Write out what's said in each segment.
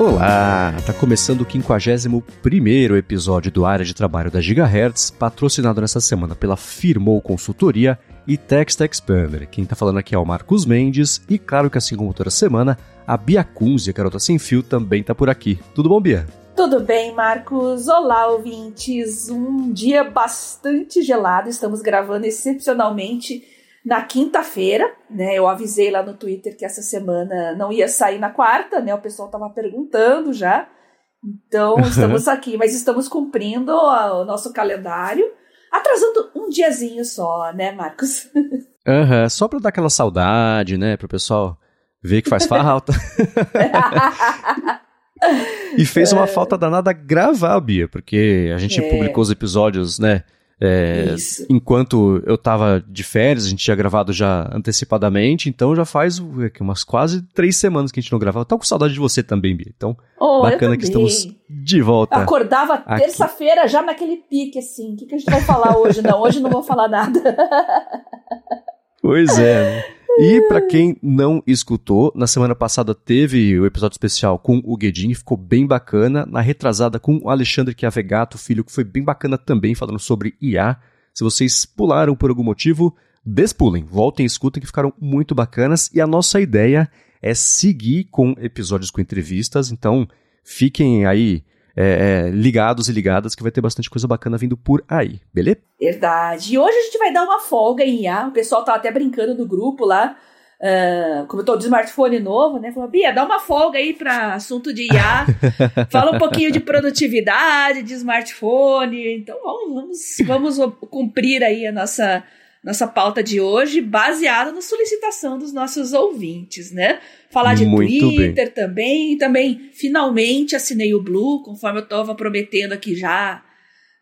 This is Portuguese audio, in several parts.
Olá, tá começando o 51 episódio do Área de Trabalho da Gigahertz, patrocinado nessa semana pela Firmou Consultoria e Text Expander. Quem tá falando aqui é o Marcos Mendes e claro que assim como toda semana, a Bia Kunz, a garota sem fio, também tá por aqui. Tudo bom, Bia? Tudo bem, Marcos? Olá, ouvintes. Um dia bastante gelado, estamos gravando excepcionalmente na quinta-feira, né? Eu avisei lá no Twitter que essa semana não ia sair na quarta, né? O pessoal estava perguntando já. Então, estamos aqui, mas estamos cumprindo o nosso calendário, atrasando um diazinho só, né, Marcos? Aham, uhum, só para dar aquela saudade, né, pro pessoal ver que faz falta. e fez uma falta danada gravar, Bia, porque a gente é. publicou os episódios, né, é, enquanto eu tava de férias, a gente tinha gravado já antecipadamente, então já faz umas quase três semanas que a gente não gravava. Tô com saudade de você também, Bia. Então, oh, bacana que estamos de volta. Acordava terça-feira já naquele pique, assim. O que, que a gente vai falar hoje? Não, hoje não vou falar nada. Pois é. Né? E para quem não escutou, na semana passada teve o episódio especial com o Guedin, ficou bem bacana. Na retrasada com o Alexandre Chiavegato, filho, que foi bem bacana também, falando sobre IA. Se vocês pularam por algum motivo, despulem, voltem e escutem que ficaram muito bacanas. E a nossa ideia é seguir com episódios com entrevistas, então fiquem aí é, é, ligados e ligadas que vai ter bastante coisa bacana vindo por aí, beleza? Verdade. E hoje a gente vai dar uma folga em IA. O pessoal tá até brincando no grupo lá. Uh, como eu tô de smartphone novo, né? Falou, Bia, dá uma folga aí para assunto de IA. Fala um pouquinho de produtividade, de smartphone. Então vamos, vamos, vamos cumprir aí a nossa nossa pauta de hoje, baseada na solicitação dos nossos ouvintes, né? Falar de Muito Twitter bem. também, e também finalmente assinei o Blue, conforme eu estava prometendo aqui já.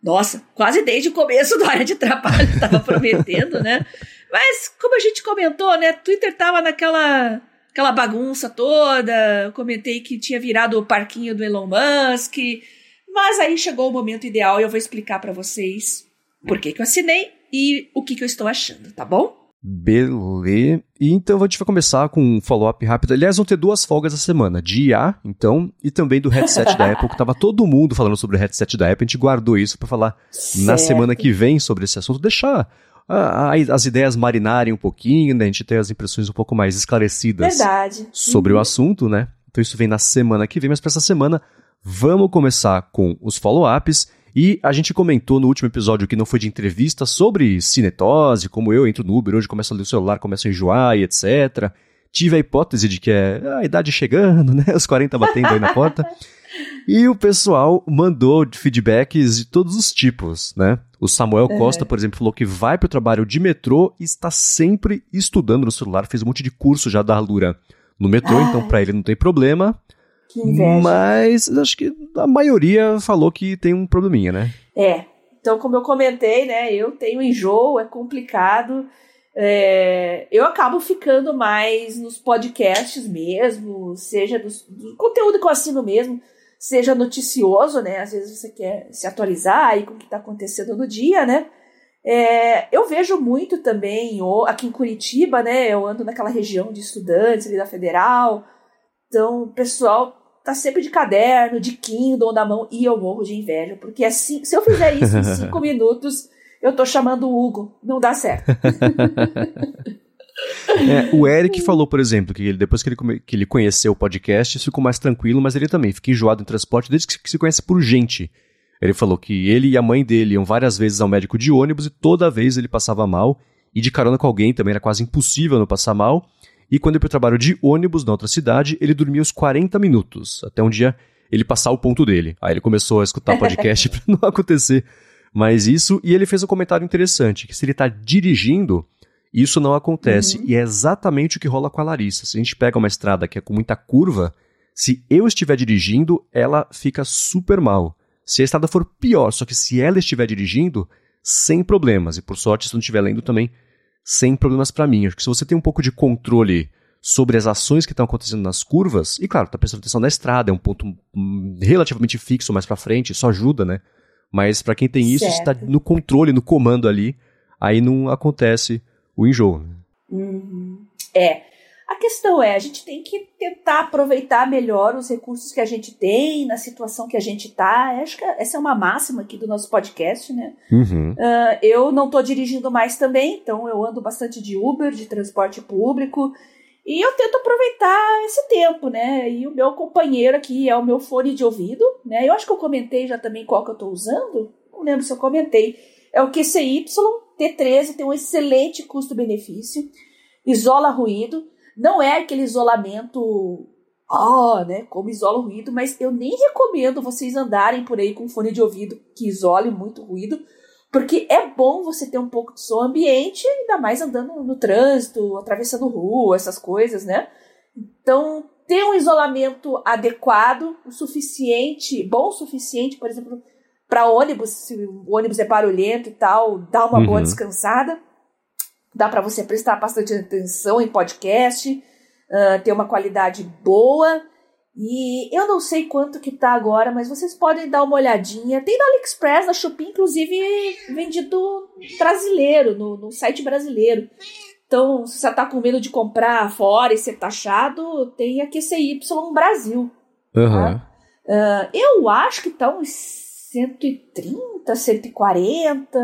Nossa, quase desde o começo do área de trabalho estava prometendo, né? Mas como a gente comentou, né? Twitter tava naquela aquela bagunça toda. Eu comentei que tinha virado o parquinho do Elon Musk. Mas aí chegou o momento ideal e eu vou explicar para vocês por que, que eu assinei e o que, que eu estou achando, tá bom? Beleza. E então a gente vai começar com um follow-up rápido. Aliás, vão ter duas folgas essa semana, de IA, então, e também do headset da Apple, que tava todo mundo falando sobre o headset da Apple. A gente guardou isso para falar certo. na semana que vem sobre esse assunto, deixar a, a, as ideias marinarem um pouquinho, né? A gente ter as impressões um pouco mais esclarecidas Verdade. sobre uhum. o assunto, né? Então isso vem na semana que vem, mas para essa semana vamos começar com os follow-ups. E a gente comentou no último episódio que não foi de entrevista sobre cinetose, como eu entro no Uber, hoje começo a ler o celular, começo a enjoar e etc. Tive a hipótese de que é a idade chegando, né? Os 40 batendo aí na porta. E o pessoal mandou feedbacks de todos os tipos, né? O Samuel. Costa, por exemplo, falou que vai para o trabalho de metrô e está sempre estudando no celular, fez um monte de curso já da Alura no metrô, Ai. então para ele não tem problema. Que inveja. Mas acho que a maioria falou que tem um probleminha, né? É. Então, como eu comentei, né? Eu tenho enjoo, é complicado. É, eu acabo ficando mais nos podcasts mesmo, seja do, do conteúdo que eu assino mesmo, seja noticioso, né? Às vezes você quer se atualizar aí com o que está acontecendo no dia, né? É, eu vejo muito também, aqui em Curitiba, né? Eu ando naquela região de estudantes ali da Federal. Então, o pessoal tá sempre de caderno, de Kindle na mão, e eu morro de inveja, porque assim, se eu fizer isso em cinco minutos, eu tô chamando o Hugo, não dá certo. É, o Eric falou, por exemplo, que ele, depois que ele, que ele conheceu o podcast, ficou mais tranquilo, mas ele também fica enjoado em transporte desde que se conhece por gente. Ele falou que ele e a mãe dele iam várias vezes ao médico de ônibus e toda vez ele passava mal, e de carona com alguém também era quase impossível não passar mal. E quando ia pro trabalho de ônibus na outra cidade, ele dormia uns 40 minutos, até um dia ele passar o ponto dele. Aí ele começou a escutar podcast para não acontecer mais isso, e ele fez um comentário interessante, que se ele tá dirigindo, isso não acontece. Uhum. E é exatamente o que rola com a Larissa. Se a gente pega uma estrada que é com muita curva, se eu estiver dirigindo, ela fica super mal. Se a estrada for pior, só que se ela estiver dirigindo, sem problemas. E por sorte, se não estiver lendo também, sem problemas para mim. Acho que se você tem um pouco de controle sobre as ações que estão acontecendo nas curvas, e claro, tá prestando atenção na estrada, é um ponto hum, relativamente fixo mais para frente, isso ajuda, né? Mas para quem tem isso, está no controle, no comando ali, aí não acontece o enjoo. Uhum. É. A questão é, a gente tem que tentar aproveitar melhor os recursos que a gente tem, na situação que a gente está. Acho que essa é uma máxima aqui do nosso podcast, né? Uhum. Uh, eu não estou dirigindo mais também, então eu ando bastante de Uber, de transporte público, e eu tento aproveitar esse tempo, né? E o meu companheiro aqui é o meu fone de ouvido, né? Eu acho que eu comentei já também qual que eu estou usando, não lembro se eu comentei. É o QCY T13, tem um excelente custo-benefício, isola ruído não é aquele isolamento, ó, né, como isola o ruído, mas eu nem recomendo vocês andarem por aí com fone de ouvido que isole muito ruído, porque é bom você ter um pouco de som ambiente, ainda mais andando no trânsito, atravessando rua, essas coisas, né? Então, ter um isolamento adequado, o suficiente, bom o suficiente, por exemplo, para ônibus, se o ônibus é barulhento e tal, dá uma uhum. boa descansada dá para você prestar bastante atenção em podcast, uh, ter uma qualidade boa. E eu não sei quanto que tá agora, mas vocês podem dar uma olhadinha. Tem no AliExpress, na Shopee, inclusive vendido brasileiro, no, no site brasileiro. Então, se você tá com medo de comprar fora e ser taxado, tem a QCY Brasil. Uhum. Tá? Uh, eu acho que tá uns 130, 140,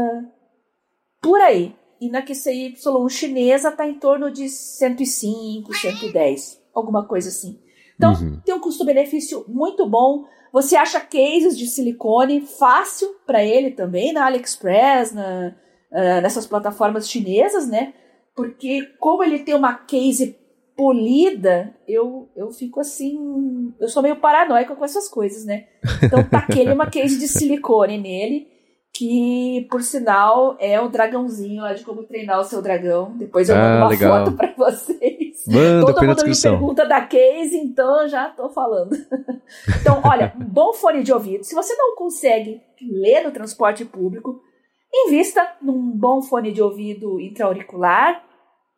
por aí. E na QCY chinesa está em torno de 105, 110, alguma coisa assim. Então, uhum. tem um custo-benefício muito bom. Você acha cases de silicone fácil para ele também na AliExpress, na, uh, nessas plataformas chinesas, né? Porque como ele tem uma case polida, eu, eu fico assim. Eu sou meio paranoica com essas coisas, né? Então, taquei uma case de silicone nele que, por sinal, é o dragãozinho lá de como treinar o seu dragão. Depois eu mando ah, uma legal. foto para vocês. Manda, Todo mundo me pergunta da case, então já tô falando. então, olha, um bom fone de ouvido. Se você não consegue ler no transporte público, invista num bom fone de ouvido intra-auricular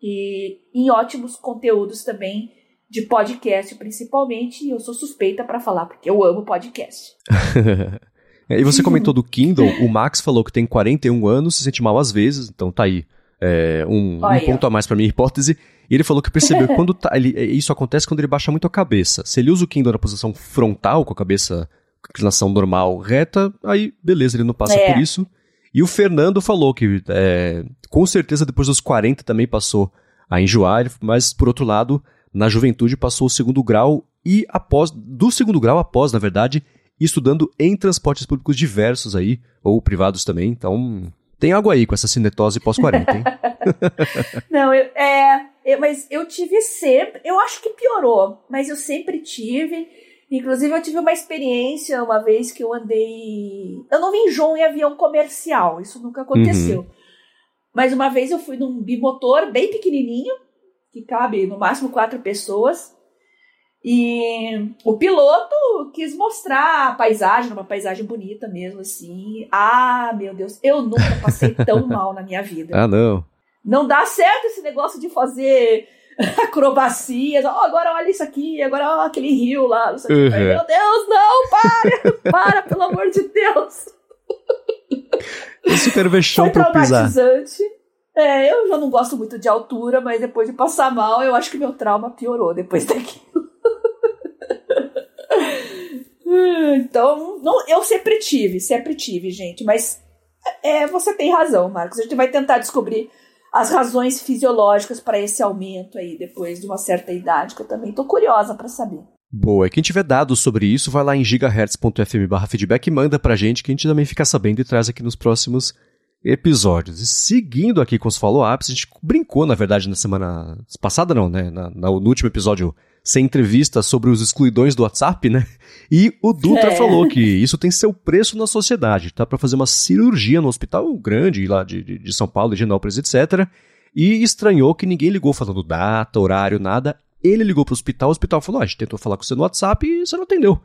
e em ótimos conteúdos também de podcast, principalmente. E eu sou suspeita para falar, porque eu amo podcast. É, e você comentou do Kindle, o Max falou que tem 41 anos, se sente mal às vezes, então tá aí. É, um, um, ponto a mais para minha hipótese. E ele falou que percebeu que quando tá, ele, é, isso acontece quando ele baixa muito a cabeça. Se ele usa o Kindle na posição frontal, com a cabeça com inclinação normal reta, aí beleza, ele não passa é. por isso. E o Fernando falou que é, com certeza depois dos 40 também passou a enjoar, mas por outro lado, na juventude passou o segundo grau e após, do segundo grau após, na verdade, e estudando em transportes públicos diversos aí, ou privados também. Então, tem algo aí com essa cinetose pós-40, hein? Não, eu, é, eu, mas eu tive sempre, eu acho que piorou, mas eu sempre tive. Inclusive, eu tive uma experiência uma vez que eu andei. Eu não vim João em avião comercial, isso nunca aconteceu. Uhum. Mas uma vez eu fui num bimotor bem pequenininho, que cabe no máximo quatro pessoas. E o piloto quis mostrar a paisagem, uma paisagem bonita mesmo, assim. Ah, meu Deus, eu nunca passei tão mal na minha vida. Ah, não. Não dá certo esse negócio de fazer acrobacias. Oh, agora olha isso aqui, agora olha aquele rio lá. Não sei uhum. Meu Deus, não, para! para, pelo amor de Deus! É super vexão pra pisar. É, eu já não gosto muito de altura, mas depois de passar mal, eu acho que meu trauma piorou depois daquilo. Então, não, eu sempre tive, sempre tive, gente. Mas é, você tem razão, Marcos. A gente vai tentar descobrir as razões fisiológicas para esse aumento aí depois de uma certa idade, que eu também tô curiosa para saber. Boa, quem tiver dados sobre isso, vai lá em gigahertz.fm feedback e manda pra gente que a gente também fica sabendo e traz aqui nos próximos episódios. E seguindo aqui com os follow-ups, a gente brincou, na verdade, na semana passada, não, né? Na, no último episódio sem entrevista sobre os excluidões do WhatsApp, né? E o Dutra é. falou que isso tem seu preço na sociedade, tá? Para fazer uma cirurgia no hospital grande lá de, de, de São Paulo, de Genópolis, etc. E estranhou que ninguém ligou falando data, horário, nada. Ele ligou pro hospital, o hospital falou: ah, a gente tentou falar com você no WhatsApp e você não atendeu.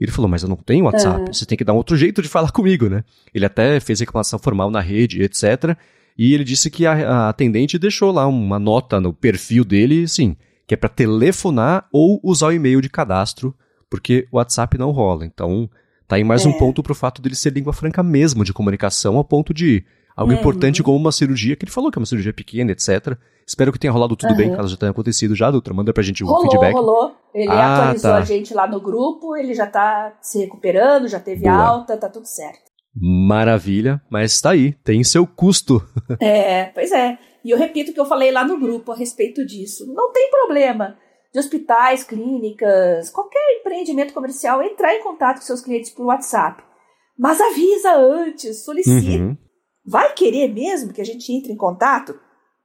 Ele falou, mas eu não tenho WhatsApp, uhum. você tem que dar um outro jeito de falar comigo, né? Ele até fez reclamação formal na rede, etc. E ele disse que a, a atendente deixou lá uma nota no perfil dele, sim, que é para telefonar ou usar o e-mail de cadastro, porque o WhatsApp não rola. Então, tá aí mais é. um ponto pro fato dele ser língua franca mesmo de comunicação, ao ponto de algo uhum. importante como uma cirurgia, que ele falou que é uma cirurgia pequena, etc. Espero que tenha rolado tudo uhum. bem, caso já tenha acontecido já, doutora. Manda pra gente o rolou, feedback. Rolou, Ele ah, atualizou tá. a gente lá no grupo, ele já tá se recuperando, já teve Boa. alta, tá tudo certo. Maravilha, mas tá aí, tem seu custo. é, pois é. E eu repito o que eu falei lá no grupo a respeito disso. Não tem problema de hospitais, clínicas, qualquer empreendimento comercial entrar em contato com seus clientes por WhatsApp. Mas avisa antes, solicita. Uhum. Vai querer mesmo que a gente entre em contato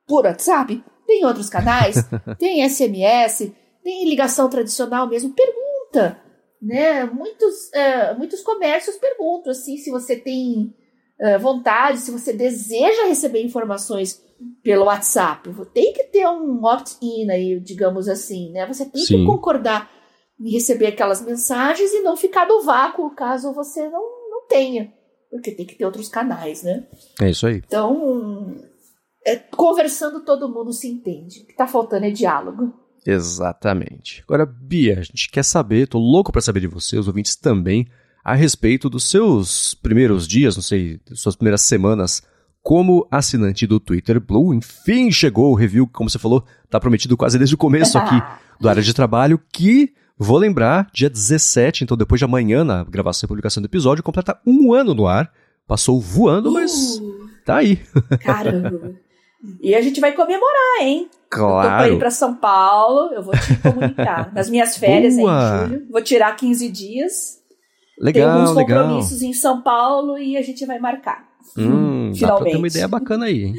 por WhatsApp? Tem outros canais? tem SMS? Tem ligação tradicional mesmo? Pergunta. Né? Muitos, uh, muitos comércios perguntam assim, se você tem uh, vontade, se você deseja receber informações pelo WhatsApp. Tem que ter um opt-in aí, digamos assim, né? Você tem Sim. que concordar em receber aquelas mensagens e não ficar no vácuo caso você não, não tenha. Porque tem que ter outros canais, né? É isso aí. Então, é, conversando todo mundo se entende. O que tá faltando é diálogo. Exatamente. Agora, Bia, a gente quer saber, tô louco para saber de você, os ouvintes também, a respeito dos seus primeiros dias, não sei, suas primeiras semanas como assinante do Twitter Blue. Enfim, chegou o review, como você falou, tá prometido quase desde o começo aqui do área de trabalho, que vou lembrar, dia 17, então depois de amanhã, na gravação e publicação do episódio, completa um ano no ar. Passou voando, mas uh, tá aí. Caramba. E a gente vai comemorar, hein? Claro. Eu tô pra ir pra São Paulo, eu vou te comunicar. Nas minhas férias em julho, vou tirar 15 dias. Legal, Tem alguns legal. compromissos em São Paulo e a gente vai marcar. Hum, Finalmente. Dá pra ter uma ideia bacana aí, hein?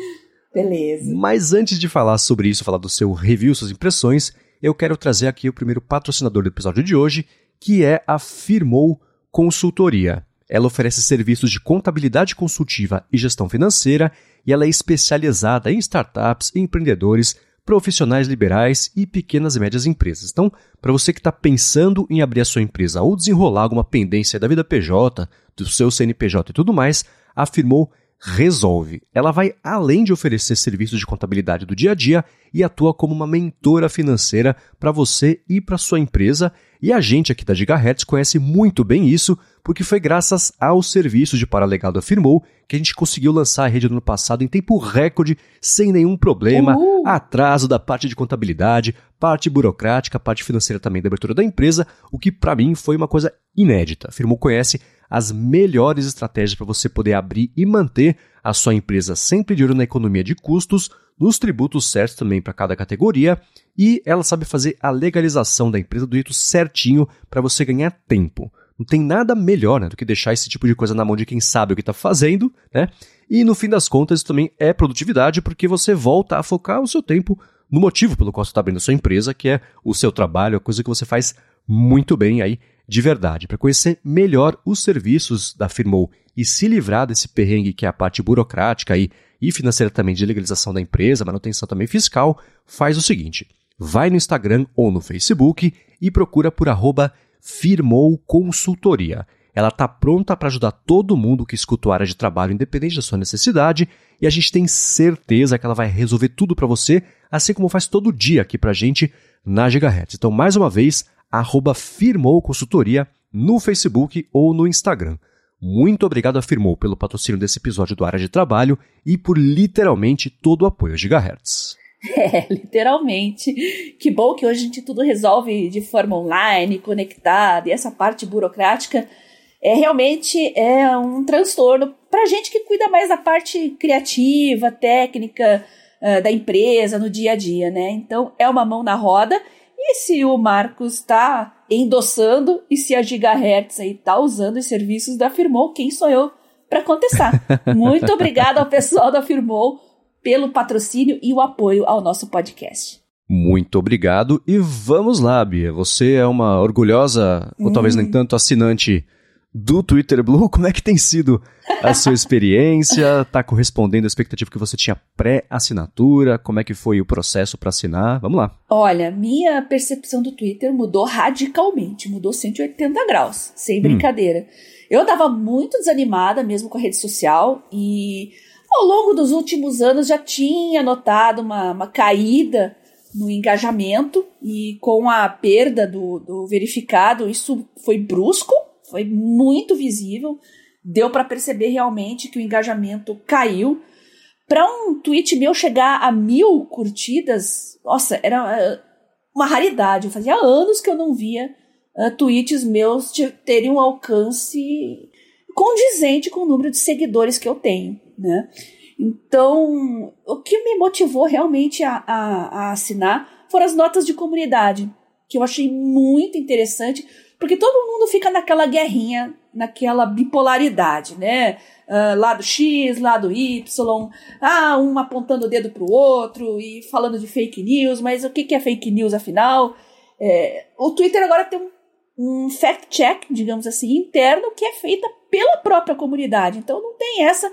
Beleza. Mas antes de falar sobre isso, falar do seu review, suas impressões, eu quero trazer aqui o primeiro patrocinador do episódio de hoje, que é a Firmou Consultoria. Ela oferece serviços de contabilidade consultiva e gestão financeira e ela é especializada em startups, empreendedores, profissionais liberais e pequenas e médias empresas. Então, para você que está pensando em abrir a sua empresa ou desenrolar alguma pendência da vida PJ, do seu CNPJ e tudo mais, afirmou Resolve. Ela vai além de oferecer serviços de contabilidade do dia a dia e atua como uma mentora financeira para você e para sua empresa. E a gente aqui da Gigahertz conhece muito bem isso, porque foi graças ao serviço de paralegado afirmou que a gente conseguiu lançar a rede no ano passado em tempo recorde, sem nenhum problema, Uhul. atraso da parte de contabilidade, parte burocrática, parte financeira também da abertura da empresa, o que para mim foi uma coisa inédita. Afirmou conhece as melhores estratégias para você poder abrir e manter a sua empresa sempre de olho na economia de custos, nos tributos certos também para cada categoria, e ela sabe fazer a legalização da empresa do jeito certinho para você ganhar tempo. Não tem nada melhor né, do que deixar esse tipo de coisa na mão de quem sabe o que está fazendo, né? E no fim das contas, isso também é produtividade, porque você volta a focar o seu tempo no motivo pelo qual você está abrindo a sua empresa, que é o seu trabalho, a coisa que você faz muito bem aí de verdade. Para conhecer melhor os serviços da Firmou e se livrar desse perrengue que é a parte burocrática aí, e financeira também de legalização da empresa, manutenção também fiscal, faz o seguinte: vai no Instagram ou no Facebook e procura por arroba Firmou Consultoria. Ela está pronta para ajudar todo mundo que escuta a área de trabalho, independente da sua necessidade, e a gente tem certeza que ela vai resolver tudo para você, assim como faz todo dia aqui para a gente na Gigahertz. Então, mais uma vez, arroba Firmou Consultoria no Facebook ou no Instagram. Muito obrigado a Firmou pelo patrocínio desse episódio do Área de Trabalho e por literalmente todo o apoio a Gigahertz. É, literalmente. Que bom que hoje a gente tudo resolve de forma online, conectada, e essa parte burocrática é realmente é um transtorno para gente que cuida mais da parte criativa, técnica uh, da empresa no dia a dia, né? Então é uma mão na roda e se o Marcos está endossando e se a Gigahertz aí está usando os serviços da Firmou, quem sou eu para contestar? Muito obrigada ao pessoal da Firmou pelo patrocínio e o apoio ao nosso podcast. Muito obrigado e vamos lá, Bia. Você é uma orgulhosa, hum. ou talvez nem tanto, assinante do Twitter Blue. Como é que tem sido a sua experiência? Está correspondendo à expectativa que você tinha pré-assinatura? Como é que foi o processo para assinar? Vamos lá. Olha, minha percepção do Twitter mudou radicalmente, mudou 180 graus, sem hum. brincadeira. Hum. Eu estava muito desanimada mesmo com a rede social e ao longo dos últimos anos já tinha notado uma, uma caída no engajamento e com a perda do, do verificado, isso foi brusco foi muito visível. deu para perceber realmente que o engajamento caiu. Para um tweet meu chegar a mil curtidas, nossa, era eh, uma raridade. Fazia anos que eu não via uh, tweets meus terem um alcance condizente com o número de seguidores que eu tenho, né? Então, o que me motivou realmente a, a, a assinar foram as notas de comunidade, que eu achei muito interessante, porque todo mundo fica naquela guerrinha, naquela bipolaridade, né? Uh, lado X, lado Y, ah, um apontando o dedo pro outro e falando de fake news, mas o que, que é fake news afinal? É, o Twitter agora tem um, um fact-check, digamos assim, interno, que é feita pela própria comunidade. Então não tem essa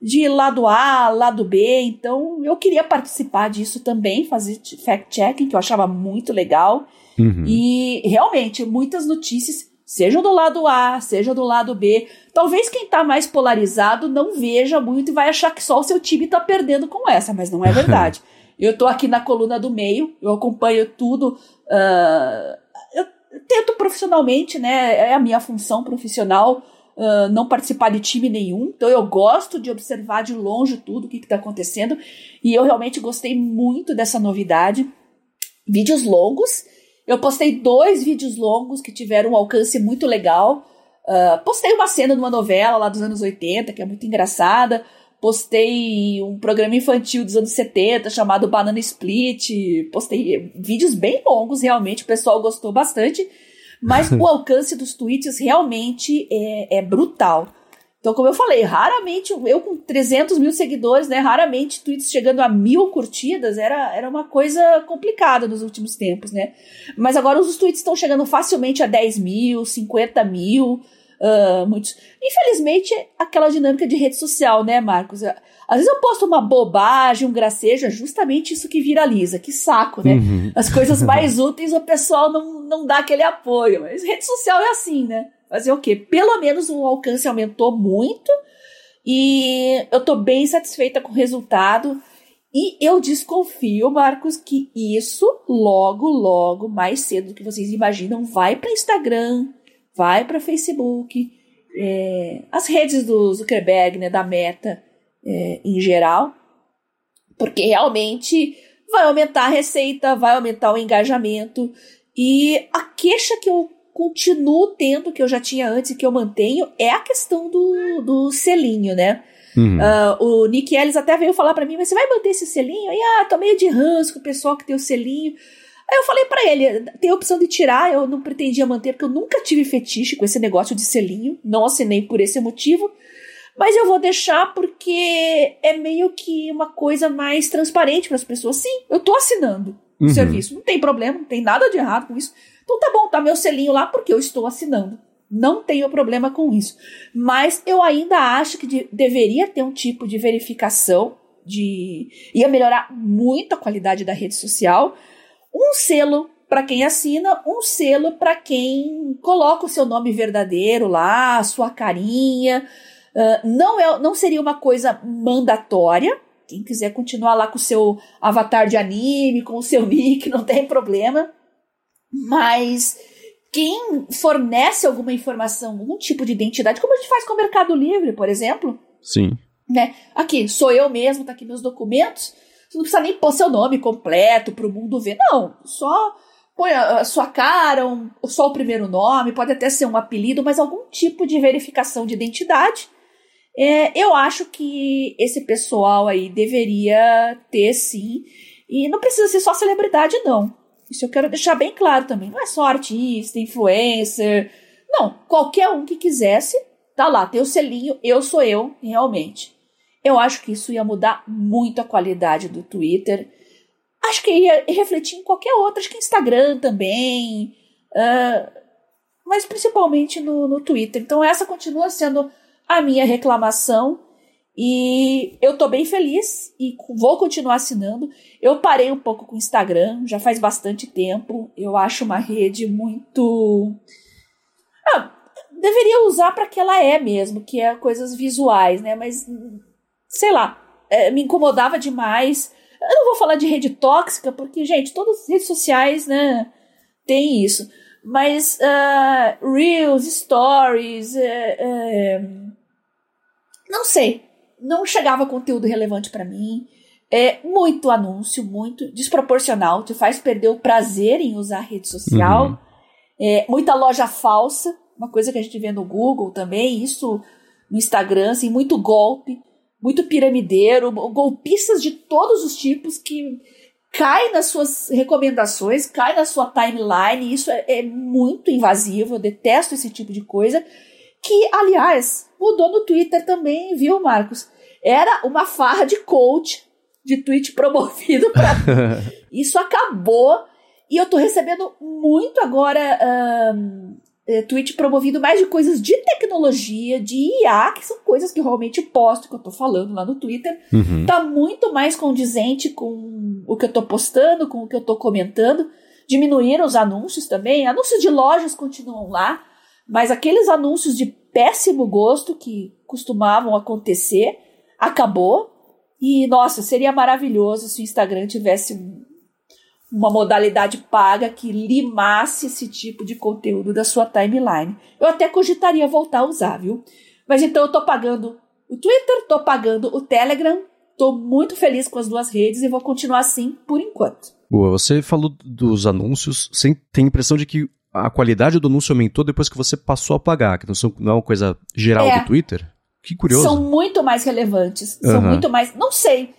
de lado A, lado B. Então eu queria participar disso também, fazer fact-checking, que eu achava muito legal. Uhum. E realmente, muitas notícias, sejam do lado A, seja do lado B. Talvez quem tá mais polarizado não veja muito e vai achar que só o seu time tá perdendo com essa, mas não é verdade. eu tô aqui na coluna do meio, eu acompanho tudo. Uh, eu tento profissionalmente, né? É a minha função profissional não participar de time nenhum. Então eu gosto de observar de longe tudo o que está acontecendo. E eu realmente gostei muito dessa novidade. Vídeos longos. Eu postei dois vídeos longos que tiveram um alcance muito legal. Uh, postei uma cena de uma novela lá dos anos 80, que é muito engraçada. Postei um programa infantil dos anos 70 chamado Banana Split. Postei vídeos bem longos, realmente. O pessoal gostou bastante. Mas o alcance dos tweets realmente é, é brutal. Então, como eu falei, raramente, eu com 300 mil seguidores, né, raramente tweets chegando a mil curtidas, era, era uma coisa complicada nos últimos tempos, né? Mas agora os tweets estão chegando facilmente a 10 mil, 50 mil, uh, muitos. Infelizmente, aquela dinâmica de rede social, né, Marcos? Às vezes eu posto uma bobagem, um gracejo, é justamente isso que viraliza. Que saco, né? Uhum. As coisas mais úteis o pessoal não, não dá aquele apoio. Mas rede social é assim, né? Fazer o quê? Pelo menos o alcance aumentou muito e eu tô bem satisfeita com o resultado. E eu desconfio, Marcos, que isso logo, logo, mais cedo do que vocês imaginam, vai para Instagram, vai para Facebook, é, as redes do Zuckerberg, né, da Meta, é, em geral, porque realmente vai aumentar a receita, vai aumentar o engajamento. E a queixa que eu continuo tendo, que eu já tinha antes e que eu mantenho, é a questão do, do selinho, né? Uhum. Uh, o Nick Ellis até veio falar para mim, mas você vai manter esse selinho? Aí, ah, tô meio de ranço com o pessoal que tem o selinho. Aí eu falei para ele, tem a opção de tirar, eu não pretendia manter, porque eu nunca tive fetiche com esse negócio de selinho, não assinei por esse motivo. Mas eu vou deixar porque é meio que uma coisa mais transparente para as pessoas. Sim, eu tô assinando o uhum. serviço. Não tem problema, não tem nada de errado com isso. Então tá bom, tá meu selinho lá porque eu estou assinando. Não tenho problema com isso. Mas eu ainda acho que de, deveria ter um tipo de verificação de ia melhorar muito a qualidade da rede social. Um selo para quem assina, um selo para quem coloca o seu nome verdadeiro lá, a sua carinha. Ah, não, é, não seria uma coisa mandatória. Quem quiser continuar lá com o seu avatar de anime, com o seu nick, não tem problema. Mas quem fornece alguma informação, algum tipo de identidade, como a gente faz com o Mercado Livre, por exemplo. Sim. Né? Aqui, sou eu mesmo, tá aqui meus documentos. Você não precisa nem pôr seu nome completo para o mundo ver. Não, só põe a, sua cara, um, só o primeiro nome, pode até ser um apelido, mas algum tipo de verificação de identidade é, eu acho que esse pessoal aí deveria ter sim. E não precisa ser só celebridade, não. Isso eu quero deixar bem claro também. Não é só artista, influencer. Não, qualquer um que quisesse, tá lá, tem o selinho, eu sou eu, realmente. Eu acho que isso ia mudar muito a qualidade do Twitter. Acho que ia refletir em qualquer outro, acho que Instagram também. Uh, mas principalmente no, no Twitter. Então essa continua sendo a minha reclamação e eu tô bem feliz e vou continuar assinando. Eu parei um pouco com o Instagram, já faz bastante tempo. Eu acho uma rede muito. Ah, deveria usar para que ela é mesmo, que é coisas visuais, né? Mas, sei lá, é, me incomodava demais. Eu não vou falar de rede tóxica, porque, gente, todas as redes sociais, né, tem isso. Mas uh, Reels, Stories, uh, uh, Não sei. Não chegava conteúdo relevante para mim. É muito anúncio, muito desproporcional, te faz perder o prazer em usar a rede social. Uhum. É, muita loja falsa, uma coisa que a gente vê no Google também, isso no Instagram, assim, muito golpe, muito piramideiro, golpistas de todos os tipos que cai nas suas recomendações, cai na sua timeline, isso é, é muito invasivo, eu detesto esse tipo de coisa. Que, aliás, mudou no Twitter também, viu, Marcos? Era uma farra de coach de tweet promovido para Isso acabou. E eu tô recebendo muito agora um, é, tweet promovido mais de coisas de tecnologia, de IA, que são coisas que eu realmente posto, que eu tô falando lá no Twitter. Uhum. Tá muito mais condizente com o que eu tô postando, com o que eu tô comentando. Diminuíram os anúncios também. Anúncios de lojas continuam lá, mas aqueles anúncios de péssimo gosto que costumavam acontecer, acabou. E, nossa, seria maravilhoso se o Instagram tivesse uma modalidade paga que limasse esse tipo de conteúdo da sua timeline. Eu até cogitaria voltar a usar, viu? Mas então eu tô pagando o Twitter, tô pagando o Telegram, tô muito feliz com as duas redes e vou continuar assim por enquanto. Boa, você falou dos anúncios, você tem a impressão de que a qualidade do anúncio aumentou depois que você passou a pagar, que não é uma coisa geral é. do Twitter? Que curioso. São muito mais relevantes. São uhum. muito mais. Não sei.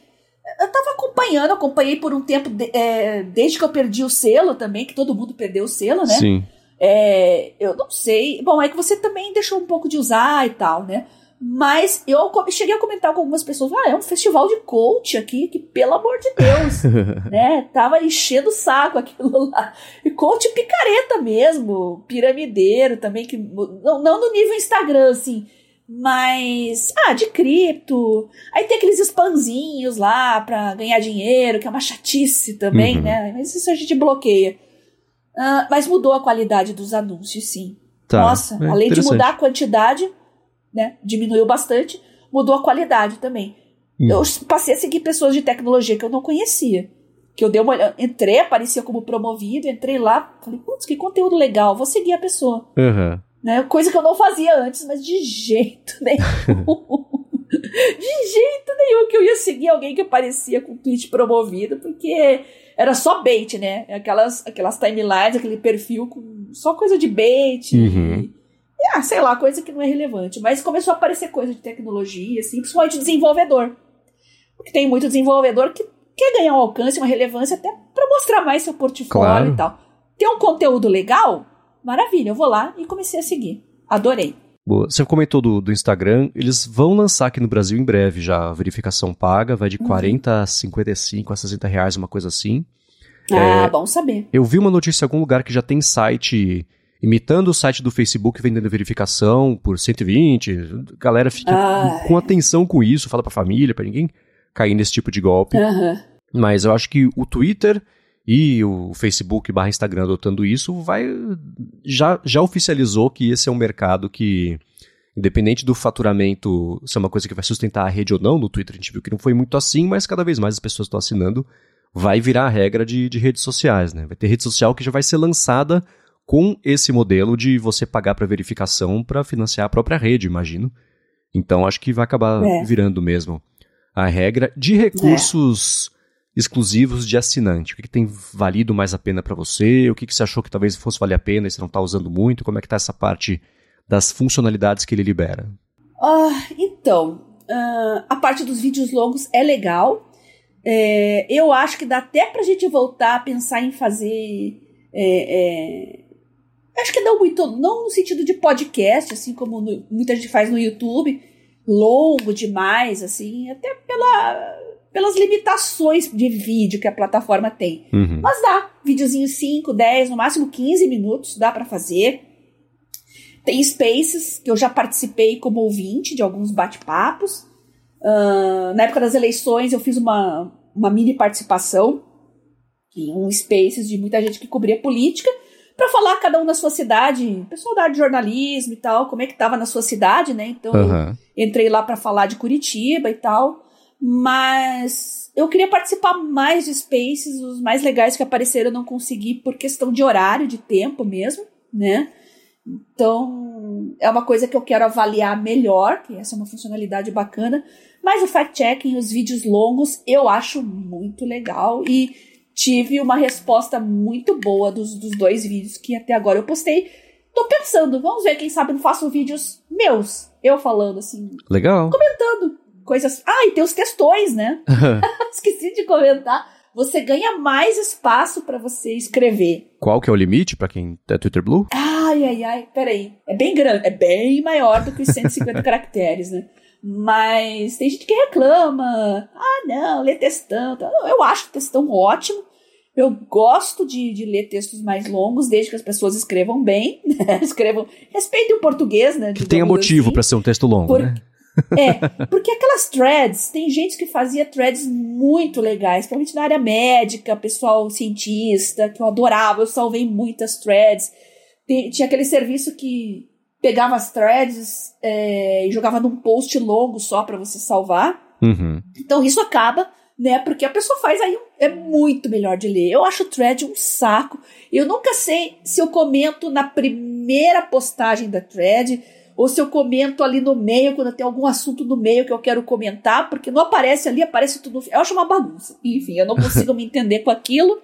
Eu tava acompanhando, acompanhei por um tempo, de, é, desde que eu perdi o selo também, que todo mundo perdeu o selo, né? Sim. É, eu não sei. Bom, é que você também deixou um pouco de usar e tal, né? Mas eu cheguei a comentar com algumas pessoas, ah, é um festival de coach aqui, que pelo amor de Deus, né? Tava enchendo o saco aquilo lá. E coach picareta mesmo, piramideiro também, que não, não no nível Instagram, assim, mas, ah, de cripto. Aí tem aqueles spamzinhos lá pra ganhar dinheiro, que é uma chatice também, uhum. né? Mas isso a gente bloqueia. Uh, mas mudou a qualidade dos anúncios, sim. Tá. Nossa, é além de mudar a quantidade, né? Diminuiu bastante, mudou a qualidade também. Uhum. Eu passei a seguir pessoas de tecnologia que eu não conhecia. Que eu dei uma entrei, aparecia como promovido, entrei lá, falei, putz, que conteúdo legal, vou seguir a pessoa. Uhum. Né? Coisa que eu não fazia antes, mas de jeito nenhum. de jeito nenhum que eu ia seguir alguém que aparecia com tweet promovido, porque era só bait, né? Aquelas, aquelas timelines, aquele perfil com só coisa de bait. Uhum. E, ah, sei lá, coisa que não é relevante. Mas começou a aparecer coisa de tecnologia, assim, principalmente desenvolvedor. Porque tem muito desenvolvedor que quer ganhar um alcance, uma relevância até para mostrar mais seu portfólio claro. e tal. Tem um conteúdo legal? Maravilha, eu vou lá e comecei a seguir. Adorei. Boa. Você comentou do, do Instagram, eles vão lançar aqui no Brasil em breve já a verificação paga, vai de uhum. 40 a 55 a 60 reais, uma coisa assim. Ah, é, bom saber. Eu vi uma notícia em algum lugar que já tem site imitando o site do Facebook vendendo verificação por 120. A galera fica com atenção com isso, fala pra família, para ninguém cair nesse tipo de golpe. Uhum. Mas eu acho que o Twitter e o Facebook barra Instagram adotando isso, vai já, já oficializou que esse é um mercado que, independente do faturamento ser uma coisa que vai sustentar a rede ou não, no Twitter a gente viu que não foi muito assim, mas cada vez mais as pessoas estão assinando, vai virar a regra de, de redes sociais, né? Vai ter rede social que já vai ser lançada com esse modelo de você pagar para verificação para financiar a própria rede, imagino. Então acho que vai acabar é. virando mesmo a regra de recursos. É exclusivos de assinante? O que, que tem valido mais a pena para você? O que, que você achou que talvez fosse valer a pena e você não está usando muito? Como é que está essa parte das funcionalidades que ele libera? Uh, então, uh, a parte dos vídeos longos é legal. É, eu acho que dá até para a gente voltar a pensar em fazer. É, é, acho que não muito, não no sentido de podcast, assim como no, muita gente faz no YouTube, longo demais, assim, até pela pelas limitações de vídeo que a plataforma tem. Uhum. Mas dá, videozinho 5, 10, no máximo 15 minutos, dá para fazer. Tem spaces que eu já participei como ouvinte de alguns bate-papos. Uh, na época das eleições eu fiz uma, uma mini participação em um spaces de muita gente que cobria política para falar cada um na sua cidade, pessoal da área de jornalismo e tal, como é que tava na sua cidade, né? Então uhum. entrei lá para falar de Curitiba e tal. Mas eu queria participar mais de Spaces, os mais legais que apareceram eu não consegui por questão de horário, de tempo mesmo, né? Então, é uma coisa que eu quero avaliar melhor, que essa é uma funcionalidade bacana. Mas o fact-checking, os vídeos longos, eu acho muito legal e tive uma resposta muito boa dos, dos dois vídeos que até agora eu postei. Tô pensando, vamos ver, quem sabe eu não faço vídeos meus, eu falando assim. Legal. Comentando coisas. Ah, e tem os textões, né? Esqueci de comentar. Você ganha mais espaço para você escrever. Qual que é o limite para quem é Twitter Blue? Ai, ai, ai, peraí. É bem grande, é bem maior do que os 150 caracteres, né? Mas tem gente que reclama. Ah, não, ler textão. Eu acho textão ótimo. Eu gosto de, de ler textos mais longos, desde que as pessoas escrevam bem, né? escrevam, respeitem o português, né? Que tenha motivo assim, para ser um texto longo, por, né? É, porque aquelas threads, tem gente que fazia threads muito legais, principalmente na área médica, pessoal cientista, que eu adorava, eu salvei muitas threads. Tem, tinha aquele serviço que pegava as threads é, e jogava num post longo só para você salvar. Uhum. Então isso acaba, né? Porque a pessoa faz aí, é muito melhor de ler. Eu acho o thread um saco. Eu nunca sei se eu comento na primeira postagem da thread ou se eu comento ali no meio, quando tem algum assunto no meio que eu quero comentar, porque não aparece ali, aparece tudo. Eu acho uma bagunça. Enfim, eu não consigo me entender com aquilo.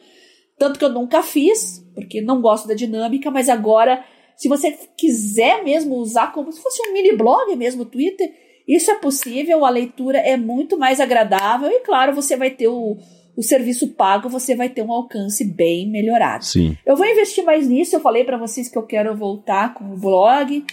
Tanto que eu nunca fiz, porque não gosto da dinâmica, mas agora, se você quiser mesmo usar como se fosse um mini blog mesmo, o Twitter, isso é possível, a leitura é muito mais agradável e, claro, você vai ter o, o serviço pago, você vai ter um alcance bem melhorado. Sim. Eu vou investir mais nisso, eu falei para vocês que eu quero voltar com o blog.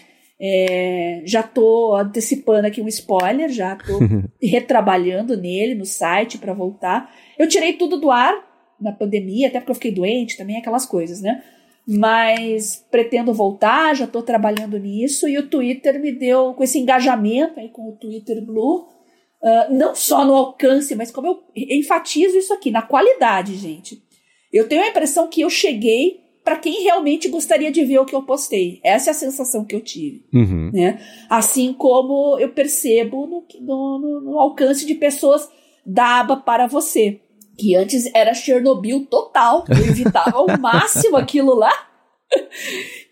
É, já tô antecipando aqui um spoiler, já tô retrabalhando nele no site para voltar. Eu tirei tudo do ar na pandemia, até porque eu fiquei doente também, aquelas coisas, né? Mas pretendo voltar, já tô trabalhando nisso e o Twitter me deu com esse engajamento aí com o Twitter Blue, uh, não só no alcance, mas como eu enfatizo isso aqui, na qualidade, gente. Eu tenho a impressão que eu cheguei para quem realmente gostaria de ver o que eu postei. Essa é a sensação que eu tive. Uhum. Né? Assim como eu percebo no, no, no, alcance de pessoas da aba para você. Que antes era Chernobyl total. Eu evitava ao máximo aquilo lá.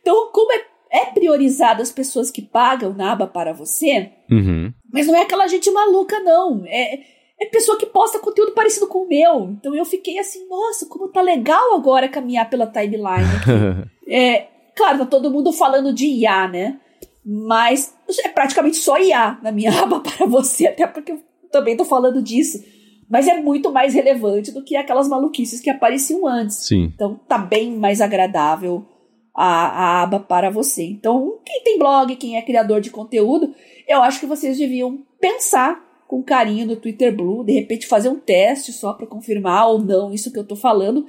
Então, como é, é priorizado as pessoas que pagam na aba para você, uhum. mas não é aquela gente maluca, não. É é pessoa que posta conteúdo parecido com o meu. Então eu fiquei assim, nossa, como tá legal agora caminhar pela timeline. é, claro, tá todo mundo falando de IA, né? Mas é praticamente só IA na minha aba para você, até porque eu também tô falando disso. Mas é muito mais relevante do que aquelas maluquices que apareciam antes. Sim. Então tá bem mais agradável a, a aba para você. Então, quem tem blog, quem é criador de conteúdo, eu acho que vocês deviam pensar com carinho no Twitter Blue, de repente fazer um teste só para confirmar ou não isso que eu tô falando.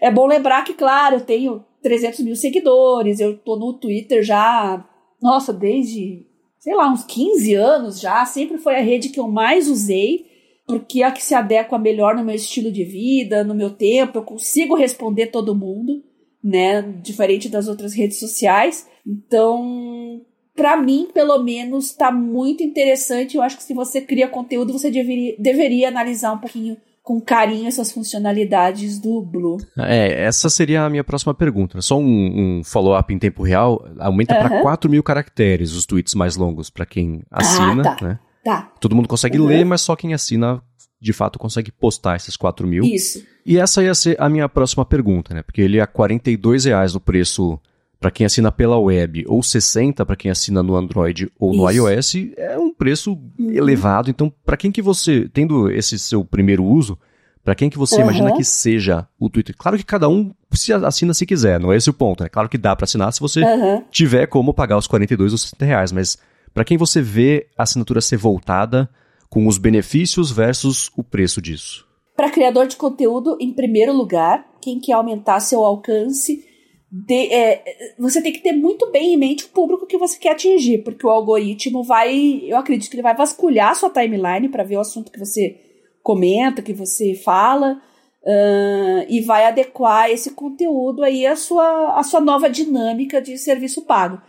É bom lembrar que, claro, eu tenho 300 mil seguidores, eu tô no Twitter já, nossa, desde, sei lá, uns 15 anos já, sempre foi a rede que eu mais usei, porque é a que se adequa melhor no meu estilo de vida, no meu tempo, eu consigo responder todo mundo, né, diferente das outras redes sociais. Então, para mim, pelo menos, está muito interessante. Eu acho que se você cria conteúdo, você deveria, deveria analisar um pouquinho com carinho essas funcionalidades do Blue. É, essa seria a minha próxima pergunta. Só um, um follow-up em tempo real. Aumenta para 4 mil caracteres os tweets mais longos para quem assina, ah, tá. né? Tá. Todo mundo consegue uhum. ler, mas só quem assina de fato consegue postar esses 4 mil. Isso. E essa ia ser a minha próxima pergunta, né? Porque ele é 42 reais no preço para quem assina pela web ou 60 para quem assina no Android ou no Isso. iOS, é um preço uhum. elevado. Então, para quem que você, tendo esse seu primeiro uso, para quem que você uhum. imagina que seja o Twitter? Claro que cada um se assina se quiser, não é esse o ponto. É né? claro que dá para assinar se você uhum. tiver como pagar os 42 ou 60 reais, mas para quem você vê a assinatura ser voltada com os benefícios versus o preço disso? Para criador de conteúdo, em primeiro lugar, quem quer aumentar seu alcance de, é, você tem que ter muito bem em mente o público que você quer atingir, porque o algoritmo vai, eu acredito que ele vai vasculhar a sua timeline para ver o assunto que você comenta, que você fala, uh, e vai adequar esse conteúdo aí à sua, à sua nova dinâmica de serviço pago.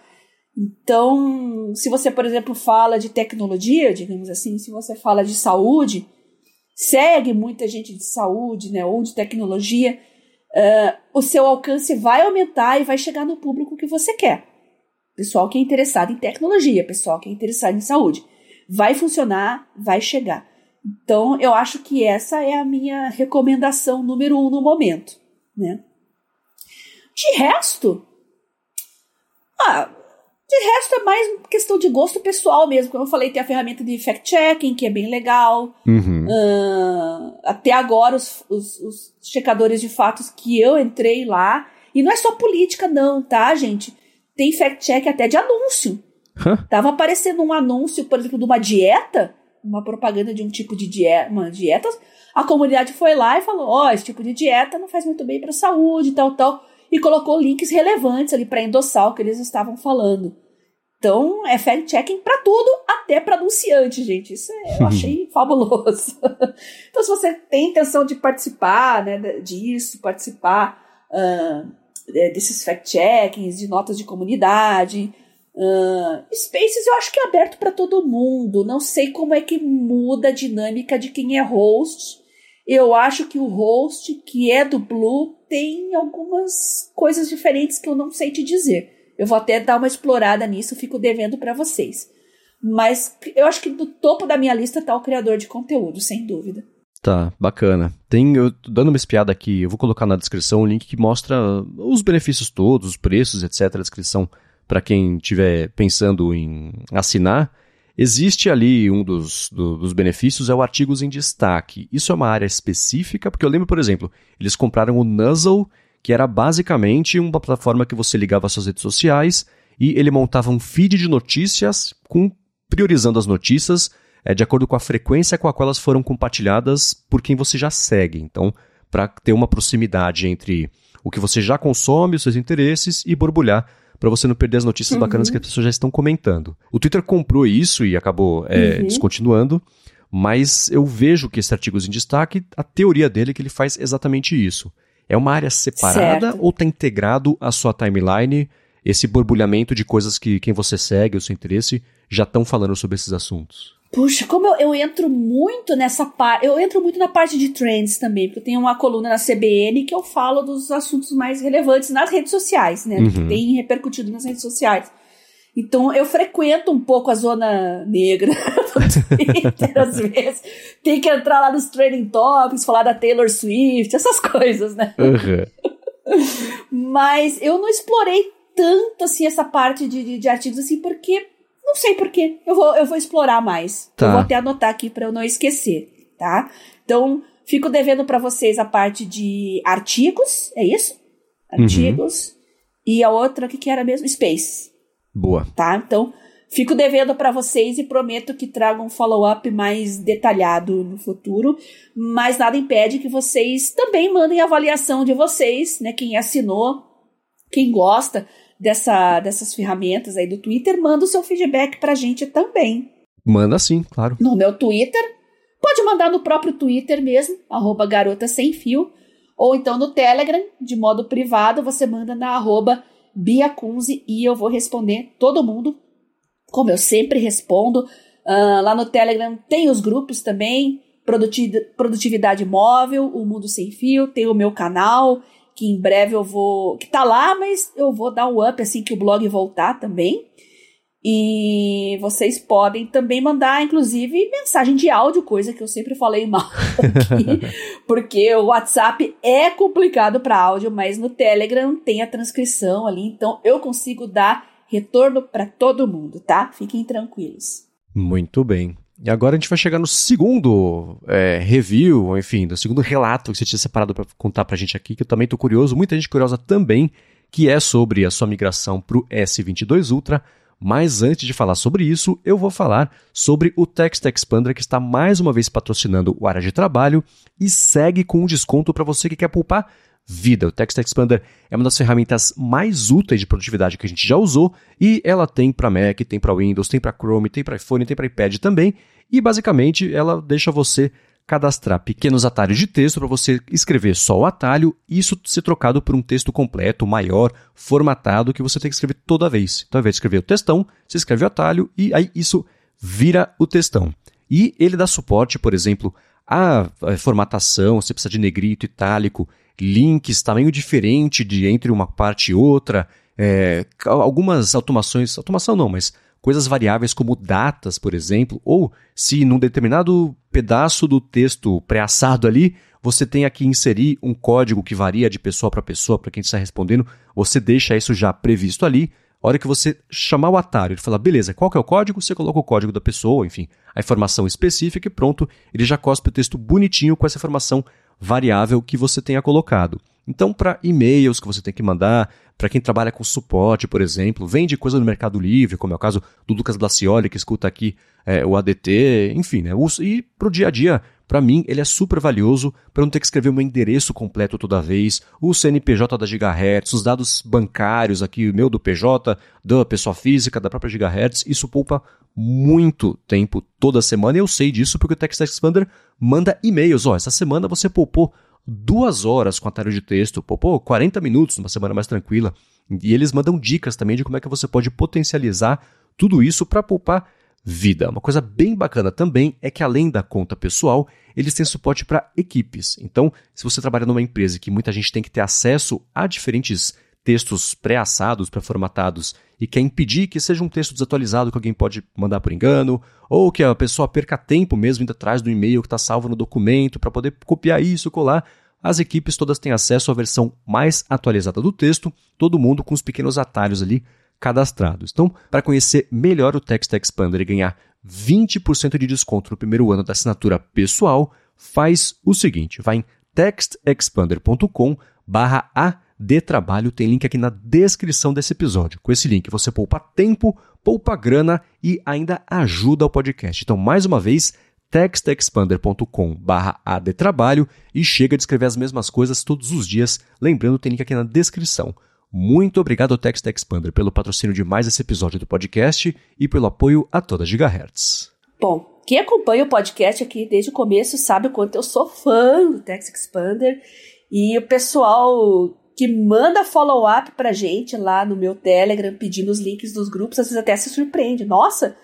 Então, se você, por exemplo, fala de tecnologia, digamos assim, se você fala de saúde, segue muita gente de saúde, né, ou de tecnologia, uh, o seu alcance vai aumentar e vai chegar no público que você quer. Pessoal que é interessado em tecnologia, pessoal que é interessado em saúde. Vai funcionar, vai chegar. Então, eu acho que essa é a minha recomendação número um no momento, né? De resto, ah, de resto é mais questão de gosto pessoal mesmo. Como eu falei, tem a ferramenta de fact-checking, que é bem legal. Uhum. Uh, até agora, os, os, os, checadores de fatos que eu entrei lá. E não é só política, não, tá, gente? Tem fact-check até de anúncio. Huh? Tava aparecendo um anúncio, por exemplo, de uma dieta, uma propaganda de um tipo de dieta, uma dieta. A comunidade foi lá e falou: Ó, oh, esse tipo de dieta não faz muito bem para a saúde, tal, tal e colocou links relevantes ali para endossar o que eles estavam falando. Então, é fact-checking para tudo, até para anunciante, gente. Isso é, eu achei fabuloso. então, se você tem intenção de participar né, disso, participar uh, desses fact-checkings, de notas de comunidade, uh, Spaces eu acho que é aberto para todo mundo. Não sei como é que muda a dinâmica de quem é host. Eu acho que o host, que é do Blue, tem algumas coisas diferentes que eu não sei te dizer. Eu vou até dar uma explorada nisso, fico devendo para vocês. Mas eu acho que no topo da minha lista tá o criador de conteúdo, sem dúvida. Tá, bacana. Tem, eu dando uma espiada aqui, eu vou colocar na descrição um link que mostra os benefícios todos, os preços, etc. A descrição para quem estiver pensando em assinar. Existe ali um dos, do, dos benefícios, é o artigos em destaque. Isso é uma área específica, porque eu lembro, por exemplo, eles compraram o Nuzzle, que era basicamente uma plataforma que você ligava às suas redes sociais e ele montava um feed de notícias com priorizando as notícias é, de acordo com a frequência com a qual elas foram compartilhadas por quem você já segue. Então, para ter uma proximidade entre o que você já consome, os seus interesses e borbulhar para você não perder as notícias uhum. bacanas que as pessoas já estão comentando. O Twitter comprou isso e acabou é, uhum. descontinuando, mas eu vejo que esse artigo em destaque, a teoria dele é que ele faz exatamente isso. É uma área separada certo. ou está integrado à sua timeline esse borbulhamento de coisas que quem você segue, o seu interesse, já estão falando sobre esses assuntos? Puxa, como eu, eu entro muito nessa parte. Eu entro muito na parte de trends também, porque eu tenho uma coluna na CBN que eu falo dos assuntos mais relevantes nas redes sociais, né? Uhum. Que tem repercutido nas redes sociais. Então eu frequento um pouco a zona negra do Twitter, às vezes. Tem que entrar lá nos trending topics, falar da Taylor Swift, essas coisas, né? Uhum. Mas eu não explorei tanto assim essa parte de, de, de artigos assim, porque não sei porquê. Eu vou, eu vou explorar mais. Tá. Eu vou até anotar aqui para eu não esquecer, tá? Então, fico devendo para vocês a parte de artigos, é isso? Artigos. Uhum. E a outra, o que, que era mesmo? Space. Boa. Tá? Então, fico devendo para vocês e prometo que trago um follow-up mais detalhado no futuro. Mas nada impede que vocês também mandem avaliação de vocês, né? Quem assinou, quem gosta dessa, dessas ferramentas aí do Twitter, manda o seu feedback pra gente também. Manda sim, claro. No meu Twitter. Pode mandar no próprio Twitter mesmo, arroba garota sem fio. Ou então no Telegram, de modo privado, você manda na arroba biacunze e eu vou responder todo mundo, como eu sempre respondo. Uh, lá no Telegram tem os grupos também, Produtividade Móvel, O Mundo Sem Fio, tem o meu canal, que em breve eu vou. que tá lá, mas eu vou dar um up assim que o blog voltar também. E vocês podem também mandar, inclusive, mensagem de áudio, coisa que eu sempre falei mal aqui, porque o WhatsApp é complicado para áudio, mas no Telegram tem a transcrição ali, então eu consigo dar retorno para todo mundo, tá? Fiquem tranquilos. Muito bem. E agora a gente vai chegar no segundo é, review, enfim, do segundo relato que você tinha separado para contar para a gente aqui, que eu também estou curioso, muita gente curiosa também, que é sobre a sua migração para o S22 Ultra. Mas antes de falar sobre isso, eu vou falar sobre o Text Expander que está mais uma vez patrocinando o área de trabalho e segue com um desconto para você que quer poupar vida. O Text Expander é uma das ferramentas mais úteis de produtividade que a gente já usou e ela tem para Mac, tem para Windows, tem para Chrome, tem para iPhone, tem para iPad também. E basicamente ela deixa você cadastrar pequenos atalhos de texto para você escrever só o atalho e isso ser trocado por um texto completo, maior, formatado, que você tem que escrever toda vez. Então, ao invés de escrever o textão, você escreve o atalho e aí isso vira o textão. E ele dá suporte, por exemplo, à formatação, você precisa de negrito, itálico, links, tamanho diferente de entre uma parte e outra, é, algumas automações, automação não, mas coisas variáveis como datas, por exemplo, ou se num determinado pedaço do texto pré-assado ali, você tem aqui inserir um código que varia de pessoa para pessoa, para quem está respondendo, você deixa isso já previsto ali. A hora que você chamar o atalho, ele fala, beleza, qual que é o código? Você coloca o código da pessoa, enfim, a informação específica e pronto, ele já cospe o texto bonitinho com essa informação variável que você tenha colocado. Então, para e-mails que você tem que mandar, para quem trabalha com suporte, por exemplo, vende coisa no Mercado Livre, como é o caso do Lucas Blacioli, que escuta aqui é, o ADT, enfim, né? E para o dia a dia, para mim, ele é super valioso para não ter que escrever o meu endereço completo toda vez, o CNPJ da Gigahertz, os dados bancários aqui, o meu do PJ, da pessoa física, da própria Gigahertz. Isso poupa muito tempo toda semana. E eu sei disso porque o Text Expander manda e-mails. Ó, essa semana você poupou duas horas com atalho de texto, pô, 40 minutos numa semana mais tranquila. E eles mandam dicas também de como é que você pode potencializar tudo isso para poupar vida. Uma coisa bem bacana também é que além da conta pessoal, eles têm suporte para equipes. Então, se você trabalha numa empresa que muita gente tem que ter acesso a diferentes textos pré-assados, pré-formatados e quer impedir que seja um texto desatualizado que alguém pode mandar por engano, ou que a pessoa perca tempo mesmo indo atrás do e-mail que está salvo no documento para poder copiar isso, colar, as equipes todas têm acesso à versão mais atualizada do texto, todo mundo com os pequenos atalhos ali cadastrados. Então, para conhecer melhor o Text Expander e ganhar 20% de desconto no primeiro ano da assinatura pessoal, faz o seguinte, vai em textexpander.com barra de trabalho tem link aqui na descrição desse episódio. Com esse link você poupa tempo, poupa grana e ainda ajuda o podcast. Então, mais uma vez, textexpander.com adtrabalho e chega de escrever as mesmas coisas todos os dias. Lembrando, tem link aqui na descrição. Muito obrigado ao Text Expander pelo patrocínio de mais esse episódio do podcast e pelo apoio a toda Gigahertz. Bom, quem acompanha o podcast aqui desde o começo sabe o quanto eu sou fã do Text Expander e o pessoal que manda follow-up pra gente lá no meu Telegram pedindo os links dos grupos, às vezes até se surpreende. Nossa,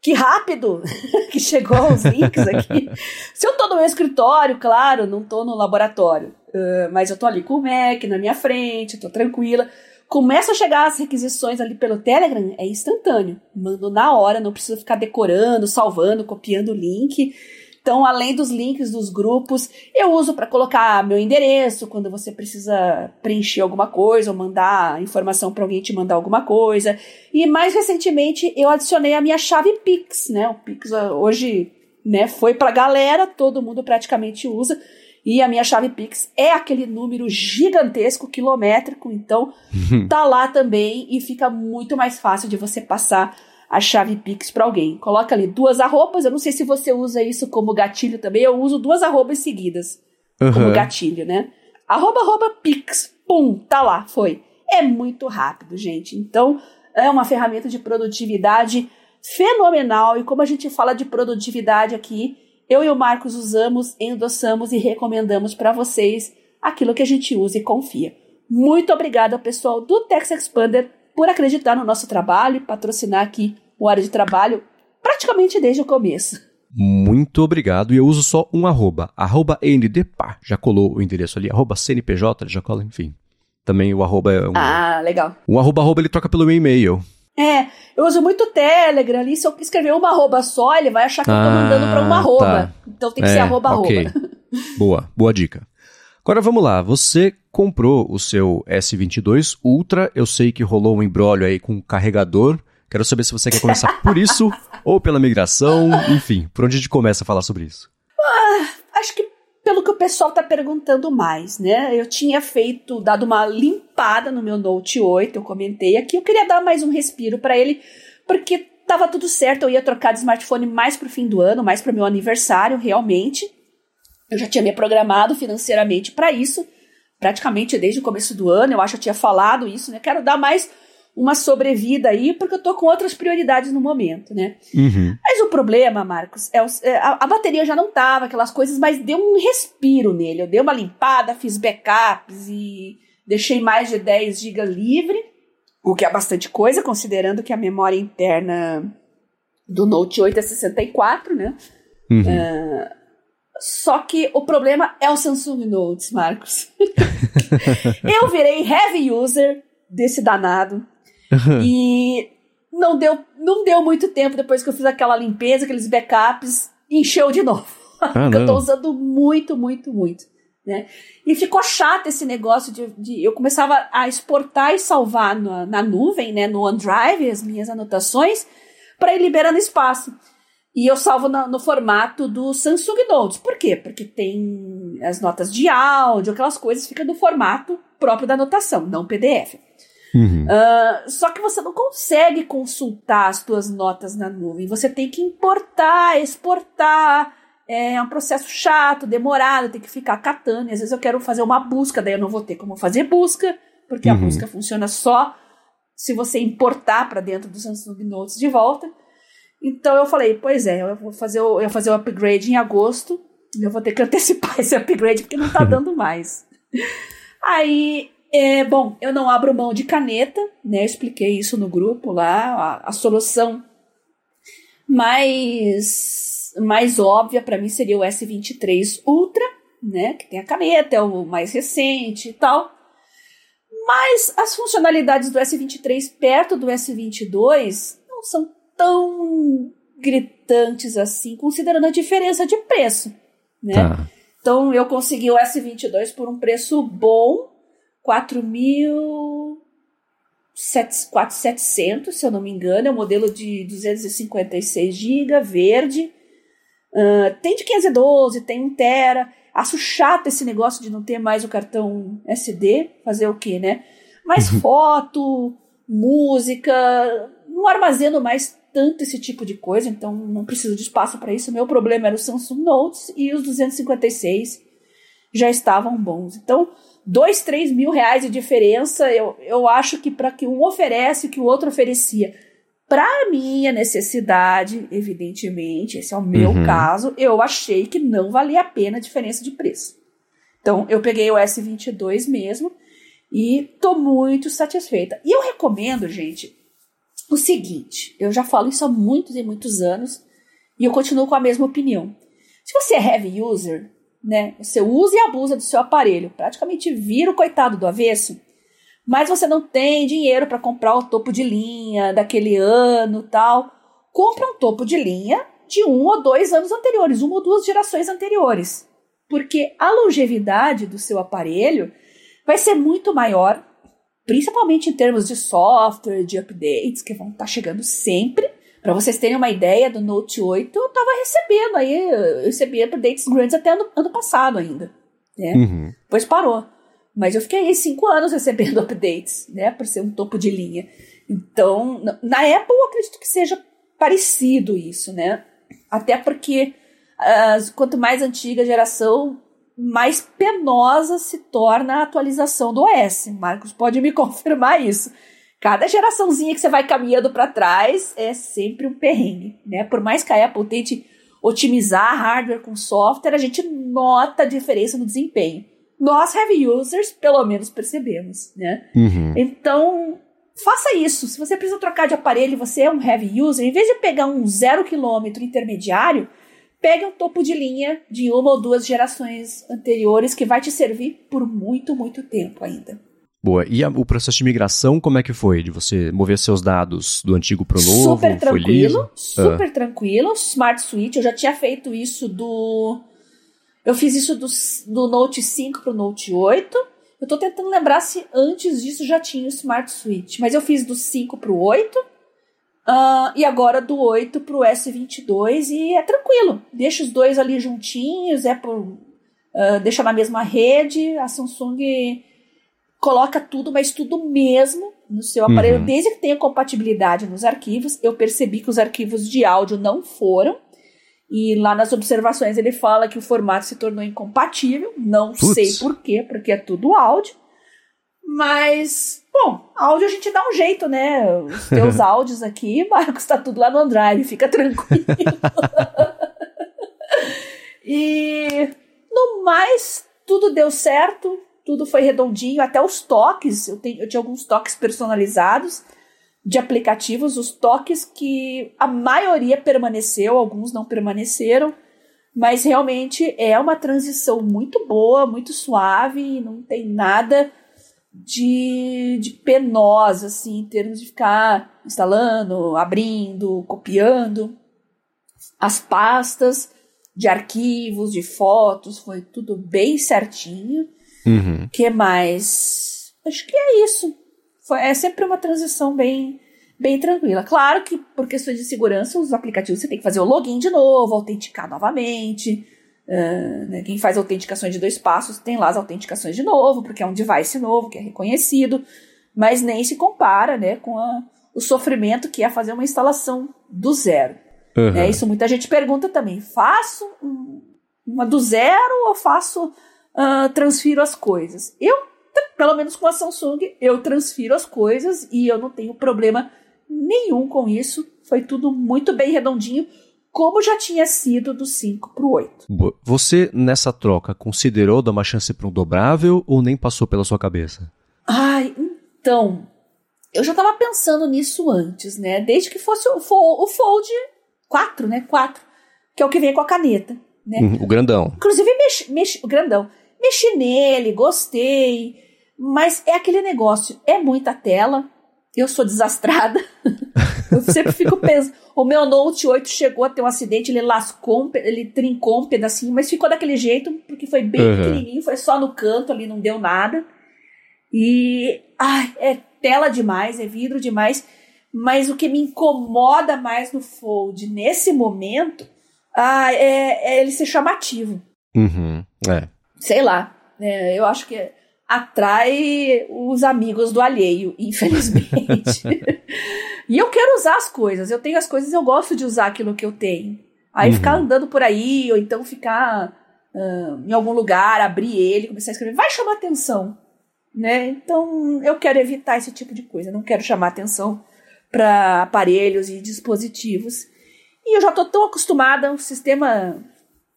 que rápido que chegou os links aqui. se eu tô no meu escritório, claro, não tô no laboratório, uh, mas eu tô ali com o Mac na minha frente, tô tranquila. Começa a chegar as requisições ali pelo Telegram, é instantâneo. Mando na hora, não preciso ficar decorando, salvando, copiando o link. Então, além dos links dos grupos, eu uso para colocar meu endereço quando você precisa preencher alguma coisa ou mandar informação para alguém te mandar alguma coisa. E mais recentemente, eu adicionei a minha chave Pix, né? O Pix ah, hoje, né, foi para galera, todo mundo praticamente usa. E a minha chave Pix é aquele número gigantesco, quilométrico, então tá lá também e fica muito mais fácil de você passar a chave Pix para alguém. Coloca ali duas arrobas. Eu não sei se você usa isso como gatilho também. Eu uso duas arrobas seguidas uhum. como gatilho, né? Arroba, arroba, Pix. Pum, tá lá, foi. É muito rápido, gente. Então, é uma ferramenta de produtividade fenomenal. E como a gente fala de produtividade aqui, eu e o Marcos usamos, endossamos e recomendamos para vocês aquilo que a gente usa e confia. Muito obrigada ao pessoal do Tex Expander por acreditar no nosso trabalho e patrocinar aqui o Área de Trabalho praticamente desde o começo. Muito obrigado. E eu uso só um arroba, arroba NDPAR. Já colou o endereço ali, arroba CNPJ, já cola, enfim. Também o arroba é um... Ah, legal. Um arroba, arroba ele troca pelo meu e-mail. É, eu uso muito Telegram ali. Se eu escrever uma arroba só, ele vai achar que ah, eu tô mandando pra uma arroba. Tá. Então tem que é, ser arroba, okay. arroba. Boa, boa dica. Agora vamos lá, você comprou o seu S22 Ultra, eu sei que rolou um embrólio aí com o carregador. Quero saber se você quer começar por isso ou pela migração, enfim, por onde a gente começa a falar sobre isso? Ah, acho que pelo que o pessoal está perguntando mais, né? Eu tinha feito, dado uma limpada no meu Note 8, eu comentei aqui, eu queria dar mais um respiro para ele, porque tava tudo certo, eu ia trocar de smartphone mais pro fim do ano, mais pro meu aniversário, realmente. Eu já tinha me programado financeiramente para isso, praticamente desde o começo do ano. Eu acho que eu tinha falado isso, né? Quero dar mais uma sobrevida aí, porque eu tô com outras prioridades no momento, né? Uhum. Mas o problema, Marcos, é, o, é a, a, bateria já não tava, aquelas coisas, mas deu um respiro nele. Eu dei uma limpada, fiz backups e deixei mais de 10 GB livre, o que é bastante coisa, considerando que a memória interna do Note 8 é 64, né? Uhum. Uh, só que o problema é o Samsung Notes, Marcos. eu virei heavy user desse danado. e não deu, não deu muito tempo depois que eu fiz aquela limpeza, aqueles backups, encheu de novo. Ah, eu tô usando muito, muito, muito. Né? E ficou chato esse negócio de, de eu começava a exportar e salvar na, na nuvem, né, no OneDrive, as minhas anotações, para ir liberando espaço. E eu salvo no, no, formato do Samsung Notes. Por quê? Porque tem as notas de áudio, aquelas coisas, fica no formato próprio da anotação, não PDF. Uhum. Uh, só que você não consegue consultar as suas notas na nuvem. Você tem que importar, exportar. É um processo chato, demorado, tem que ficar catando. E às vezes eu quero fazer uma busca, daí eu não vou ter como fazer busca, porque uhum. a busca funciona só se você importar para dentro do Samsung Notes de volta. Então eu falei, pois é, eu vou fazer o, eu vou fazer o upgrade em agosto. Eu vou ter que antecipar esse upgrade porque não tá dando mais. Aí, é, bom, eu não abro mão de caneta, né? Eu expliquei isso no grupo lá. A, a solução mais, mais óbvia para mim seria o S23 Ultra, né? Que tem a caneta, é o mais recente e tal. Mas as funcionalidades do S23 perto do S22 não são tão gritantes assim, considerando a diferença de preço, né? Tá. Então eu consegui o S22 por um preço bom, 4.700, se eu não me engano, é um modelo de 256 GB, verde. Uh, tem de 512, tem 1 tera. Acho chato esse negócio de não ter mais o cartão SD, fazer o quê, né? Mais uhum. foto, música, não armazeno mais tanto esse tipo de coisa, então não preciso de espaço para isso. O meu problema era o Samsung Notes e os 256 já estavam bons. Então, dois, três mil reais de diferença, eu, eu acho que para que um oferece o que o outro oferecia. Para minha necessidade, evidentemente, esse é o meu uhum. caso, eu achei que não valia a pena a diferença de preço. Então, eu peguei o S22 mesmo e tô muito satisfeita. E eu recomendo, gente, o seguinte: eu já falo isso há muitos e muitos anos e eu continuo com a mesma opinião. Se você é heavy user, né, você usa e abusa do seu aparelho, praticamente vira o coitado do avesso, mas você não tem dinheiro para comprar o topo de linha daquele ano tal, compra um topo de linha de um ou dois anos anteriores, uma ou duas gerações anteriores, porque a longevidade do seu aparelho vai ser muito maior principalmente em termos de software, de updates que vão estar tá chegando sempre. Para vocês terem uma ideia do Note 8, eu estava recebendo aí, eu recebi updates grandes até ano, ano passado ainda, né? Uhum. Depois parou. Mas eu fiquei aí cinco anos recebendo updates, né? Por ser um topo de linha. Então, na Apple, eu acredito que seja parecido isso, né? Até porque uh, quanto mais antiga a geração, mais penosa se torna a atualização do OS. Marcos pode me confirmar isso. Cada geraçãozinha que você vai caminhando para trás é sempre um perrengue, né? Por mais que a Apple tente otimizar hardware com software, a gente nota a diferença no desempenho. Nós, heavy users, pelo menos percebemos, né? Uhum. Então, faça isso. Se você precisa trocar de aparelho e você é um heavy user, em vez de pegar um zero quilômetro intermediário, pegue um topo de linha de uma ou duas gerações anteriores que vai te servir por muito, muito tempo ainda. Boa. E a, o processo de migração, como é que foi? De você mover seus dados do antigo para o novo? Super tranquilo, super ah. tranquilo. Smart Switch, eu já tinha feito isso do. Eu fiz isso do, do Note 5 para o Note 8. Eu estou tentando lembrar se antes disso já tinha o Smart Switch, mas eu fiz do 5 para o 8 Uh, e agora do 8 pro S22 e é tranquilo. Deixa os dois ali juntinhos, é por, uh, deixa na mesma rede. A Samsung coloca tudo, mas tudo mesmo no seu aparelho, uhum. desde que tenha compatibilidade nos arquivos. Eu percebi que os arquivos de áudio não foram. E lá nas observações ele fala que o formato se tornou incompatível. Não sei por quê, porque é tudo áudio. Mas, bom, áudio a gente dá um jeito, né? Os teus áudios aqui, Marcos, tá tudo lá no OneDrive, fica tranquilo. e no mais, tudo deu certo, tudo foi redondinho, até os toques, eu, tenho, eu tinha alguns toques personalizados de aplicativos, os toques que a maioria permaneceu, alguns não permaneceram, mas realmente é uma transição muito boa, muito suave, não tem nada de, de penosa, assim, em termos de ficar instalando, abrindo, copiando. As pastas de arquivos, de fotos, foi tudo bem certinho. Uhum. que mais? Acho que é isso. Foi, é sempre uma transição bem, bem tranquila. Claro que, por questões de segurança, os aplicativos você tem que fazer o login de novo, autenticar novamente. Uh, né, quem faz autenticações de dois passos tem lá as autenticações de novo, porque é um device novo, que é reconhecido, mas nem se compara né, com a, o sofrimento que é fazer uma instalação do zero. Uhum. É isso muita gente pergunta também. Faço um, uma do zero ou faço uh, transfiro as coisas? Eu, pelo menos com a Samsung, eu transfiro as coisas e eu não tenho problema nenhum com isso. Foi tudo muito bem redondinho como já tinha sido do 5 para o 8. Você, nessa troca, considerou dar uma chance para um dobrável ou nem passou pela sua cabeça? Ai, então. Eu já estava pensando nisso antes, né? Desde que fosse o, o Fold 4, né? 4, que é o que vem com a caneta, né? Uhum, o grandão. Inclusive, mexi, mexi, o grandão. Mexi nele, gostei. Mas é aquele negócio, é muita tela. Eu sou desastrada. eu sempre fico pensando. O meu Note 8 chegou a ter um acidente, ele lascou, ele trincou um pedacinho, mas ficou daquele jeito, porque foi bem uhum. pequenininho, foi só no canto ali, não deu nada. E, ai, é tela demais, é vidro demais. Mas o que me incomoda mais no Fold nesse momento ah, é, é ele ser chamativo. Uhum, é. Sei lá. É, eu acho que atrai os amigos do alheio, infelizmente. e eu quero usar as coisas. Eu tenho as coisas, eu gosto de usar aquilo que eu tenho. Aí uhum. ficar andando por aí, ou então ficar uh, em algum lugar, abrir ele, começar a escrever, vai chamar atenção. Né? Então eu quero evitar esse tipo de coisa. não quero chamar atenção para aparelhos e dispositivos. E eu já estou tão acostumada ao sistema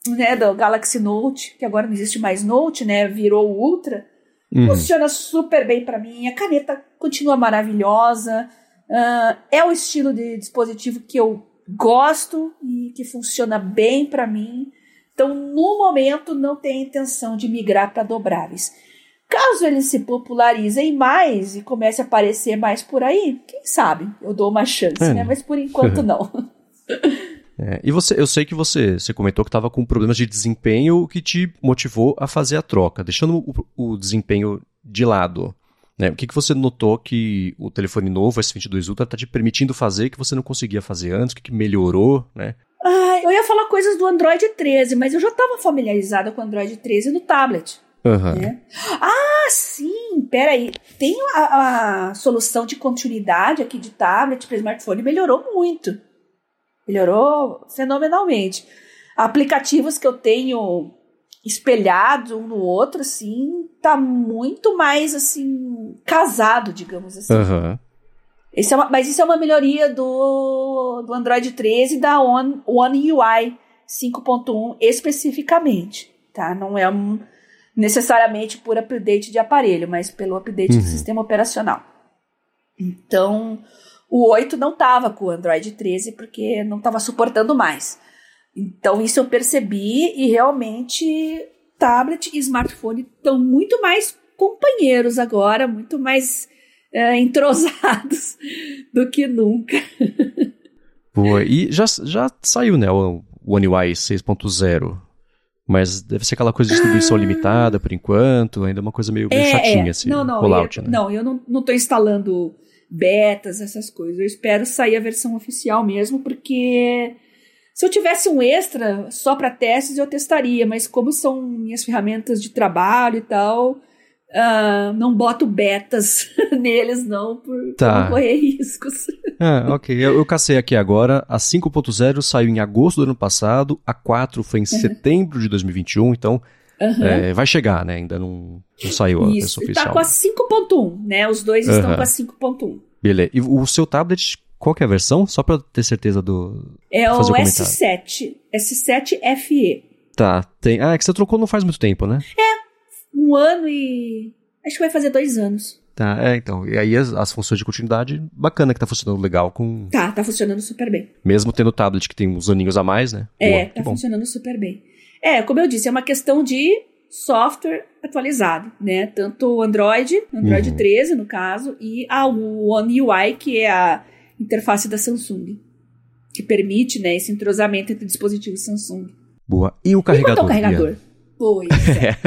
né, do Galaxy Note, que agora não existe mais Note, né? Virou Ultra. Uhum. Funciona super bem para mim. A caneta continua maravilhosa. Uh, é o estilo de dispositivo que eu gosto e que funciona bem para mim. Então, no momento, não tenho intenção de migrar para dobráveis. Caso eles se popularizem mais e comece a aparecer mais por aí, quem sabe eu dou uma chance, é. né? Mas por enquanto não. É, e você, eu sei que você, você comentou que estava com problemas de desempenho, o que te motivou a fazer a troca, deixando o, o desempenho de lado. Né? O que, que você notou que o telefone novo, S22 Ultra, está te permitindo fazer que você não conseguia fazer antes? O que, que melhorou, né? Ah, eu ia falar coisas do Android 13, mas eu já estava familiarizada com o Android 13 no tablet. Uhum. Né? Ah, sim, peraí. Tem a, a solução de continuidade aqui de tablet para smartphone melhorou muito. Melhorou fenomenalmente. Aplicativos que eu tenho espelhado um no outro, assim, tá muito mais, assim, casado, digamos assim. Uhum. Esse é uma, mas isso é uma melhoria do, do Android 13 da One, One UI 5.1 especificamente, tá? Não é um, necessariamente por update de aparelho, mas pelo update uhum. do sistema operacional. Então, o 8 não estava com o Android 13 porque não estava suportando mais. Então, isso eu percebi e realmente tablet e smartphone estão muito mais companheiros agora, muito mais é, entrosados do que nunca. Boa, e já, já saiu, né, o One UI 6.0. Mas deve ser aquela coisa de distribuição ah. limitada por enquanto, ainda é uma coisa meio, meio é, chatinha, é. assim, não, não, rollout, eu, né? Não, eu não, tô instalando betas, essas coisas. Eu espero sair a versão oficial mesmo, porque se eu tivesse um extra só para testes, eu testaria, mas como são minhas ferramentas de trabalho e tal, uh, não boto betas neles, não, por, tá. não correr riscos. É, ok. Eu, eu cacei aqui agora. A 5.0 saiu em agosto do ano passado, a 4 foi em uhum. setembro de 2021, então Uhum. É, vai chegar, né? Ainda não, não saiu a Isso, versão oficial. Tá com a 5.1, né? Os dois uhum. estão com a 5.1. Beleza. E o seu tablet, qual que é a versão? Só pra ter certeza do. É o, o S7. S7 FE. Tá. Tem... Ah, é que você trocou não faz muito tempo, né? É. Um ano e. Acho que vai fazer dois anos. Tá, é, então. E aí as, as, funções de continuidade, bacana que tá funcionando legal com. Tá, tá funcionando super bem. Mesmo tendo o tablet que tem uns aninhos a mais, né? É, Boa, tá funcionando super bem. É, como eu disse, é uma questão de software atualizado, né? Tanto o Android, Android uhum. 13 no caso, e a One UI, que é a interface da Samsung, que permite, né, esse entrosamento entre dispositivos Samsung. Boa. E o carregador? E o carregador? Pois é.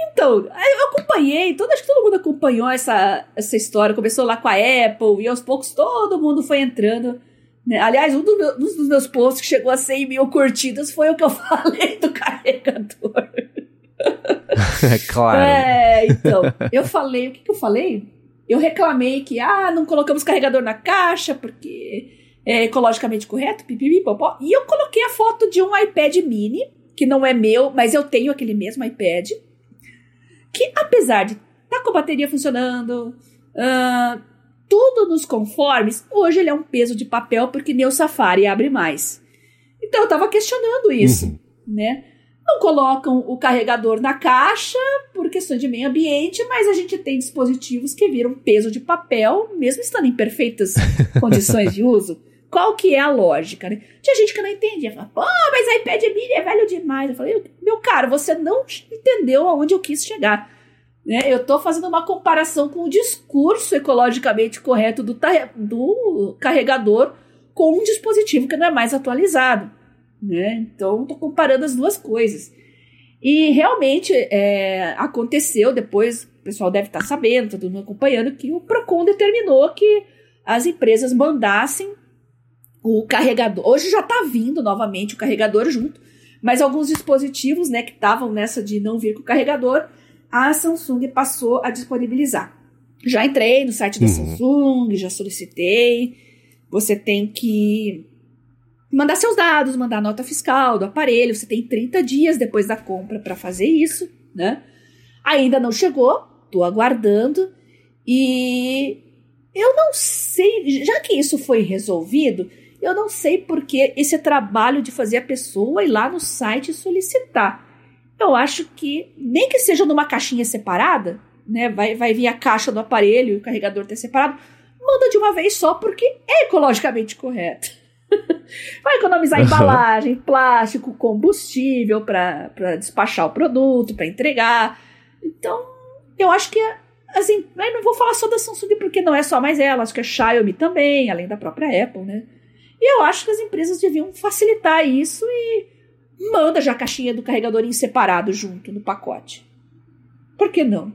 então, eu acompanhei, todo, acho que todo mundo acompanhou essa, essa história. Começou lá com a Apple e aos poucos todo mundo foi entrando. Né? Aliás, um, do meu, um, dos meus posts que chegou a 100 mil curtidas foi o que eu falei do carregador. É claro. É, então, eu falei, o que, que eu falei? Eu reclamei que, ah, não colocamos carregador na caixa porque é ecologicamente correto, pipipi, popó. E eu coloquei a foto de um iPad mini, que não é meu, mas eu tenho aquele mesmo iPad, que apesar de estar tá com a bateria funcionando, uh, tudo nos conformes, hoje ele é um peso de papel porque nem o Safari abre mais. Então eu tava questionando isso, uhum. né? Não colocam o carregador na caixa por questão de meio ambiente, mas a gente tem dispositivos que viram peso de papel, mesmo estando em perfeitas condições de uso. Qual que é a lógica, né? Tinha gente que não entendia. Falava, pô, mas iPad mini é velho demais. Eu falei, meu caro, você não entendeu aonde eu quis chegar. Né? Eu estou fazendo uma comparação com o discurso ecologicamente correto do, do carregador com um dispositivo que não é mais atualizado. Né? Então, estou comparando as duas coisas. E realmente é, aconteceu, depois o pessoal deve estar tá sabendo, todo mundo acompanhando, que o PROCON determinou que as empresas mandassem o carregador. Hoje já está vindo novamente o carregador junto, mas alguns dispositivos né, que estavam nessa de não vir com o carregador a Samsung passou a disponibilizar. Já entrei no site da uhum. Samsung, já solicitei. Você tem que mandar seus dados, mandar nota fiscal do aparelho. Você tem 30 dias depois da compra para fazer isso, né? Ainda não chegou, tô aguardando. E eu não sei, já que isso foi resolvido, eu não sei porque esse trabalho de fazer a pessoa ir lá no site solicitar eu acho que, nem que seja numa caixinha separada, né? Vai, vai vir a caixa do aparelho e o carregador ter separado, manda de uma vez só, porque é ecologicamente correto. vai economizar embalagem, plástico, combustível para despachar o produto, para entregar. Então, eu acho que assim, eu não vou falar só da Samsung porque não é só mais ela, acho que a Xiaomi também, além da própria Apple, né? E eu acho que as empresas deviam facilitar isso e manda já a caixinha do carregador em separado junto no pacote. Por que não?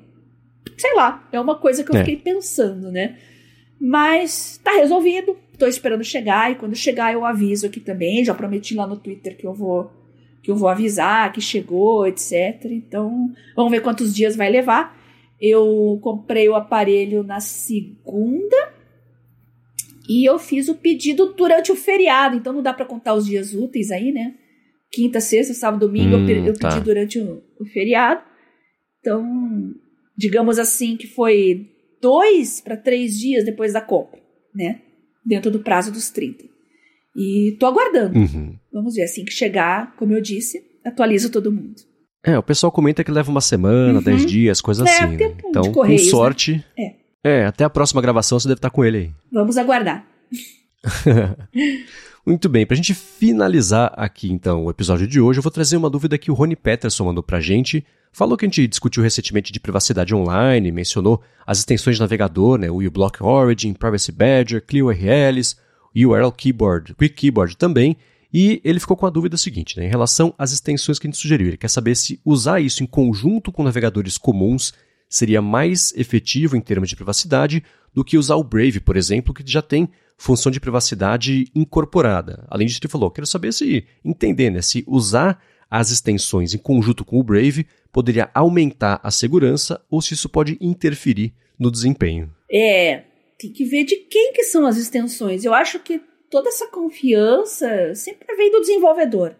Sei lá, é uma coisa que eu é. fiquei pensando, né? Mas tá resolvido, tô esperando chegar e quando chegar eu aviso aqui também, já prometi lá no Twitter que eu vou que eu vou avisar que chegou, etc. Então, vamos ver quantos dias vai levar. Eu comprei o aparelho na segunda e eu fiz o pedido durante o feriado, então não dá para contar os dias úteis aí, né? Quinta, sexta, sábado, domingo, hum, eu, eu tá. pedi durante o, o, feriado. Então, digamos assim, que foi dois para três dias depois da compra, né? Dentro do prazo dos 30. E tô aguardando. Uhum. Vamos ver, assim que chegar, como eu disse, atualizo todo mundo. É, o pessoal comenta que leva uma semana, uhum. dez dias, coisa é, assim. Né? Então, com né? sorte. Né? É. é, até a próxima gravação você deve estar com ele aí. Vamos aguardar. Muito bem, para a gente finalizar aqui então o episódio de hoje, eu vou trazer uma dúvida que o Rony Peterson mandou para a gente. Falou que a gente discutiu recentemente de privacidade online, mencionou as extensões de navegador, né, o uBlock Origin, Privacy Badger, Clio URLs, URL Keyboard, Quick Keyboard também, e ele ficou com a dúvida seguinte, né, em relação às extensões que a gente sugeriu. Ele quer saber se usar isso em conjunto com navegadores comuns seria mais efetivo em termos de privacidade do que usar o Brave, por exemplo, que já tem função de privacidade incorporada. Além disso, ele falou: quero saber se entender, né, se usar as extensões em conjunto com o Brave poderia aumentar a segurança ou se isso pode interferir no desempenho. É, tem que ver de quem que são as extensões. Eu acho que toda essa confiança sempre vem do desenvolvedor,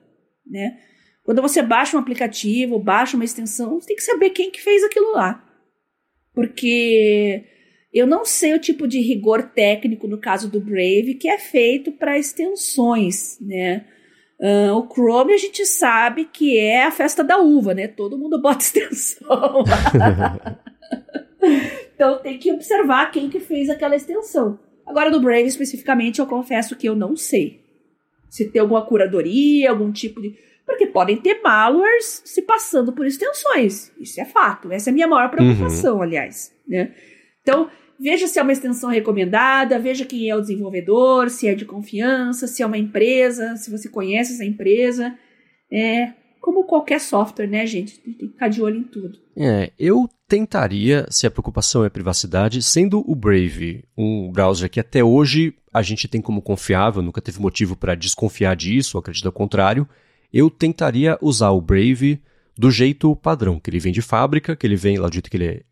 né? Quando você baixa um aplicativo, baixa uma extensão, você tem que saber quem que fez aquilo lá. Porque eu não sei o tipo de rigor técnico no caso do Brave que é feito para extensões, né? Uh, o Chrome a gente sabe que é a festa da uva, né? Todo mundo bota extensão então tem que observar quem que fez aquela extensão. Agora do Brave especificamente eu confesso que eu não sei. Se tem alguma curadoria, algum tipo de Porque podem ter malwares se passando por extensões. Isso é fato. Essa é a minha maior preocupação, uhum. aliás. Né? Então, veja se é uma extensão recomendada, veja quem é o desenvolvedor, se é de confiança, se é uma empresa, se você conhece essa empresa. É, como qualquer software, né, gente? Tem que ficar de olho em tudo. É, eu tentaria, se a preocupação é privacidade, sendo o Brave um browser que até hoje a gente tem como confiável, nunca teve motivo para desconfiar disso, acredito ao contrário, eu tentaria usar o Brave do jeito padrão, que ele vem de fábrica, que ele vem lá do jeito que ele é,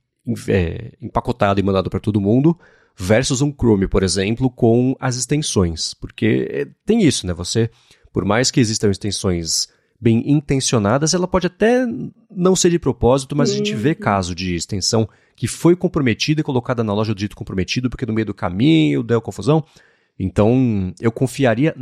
é empacotado e mandado para todo mundo, versus um Chrome, por exemplo, com as extensões. Porque é, tem isso, né? Você, por mais que existam extensões bem intencionadas, ela pode até não ser de propósito, mas a gente vê uhum. caso de extensão que foi comprometida e colocada na loja do dito comprometido, porque no meio do caminho deu confusão. Então, eu confiaria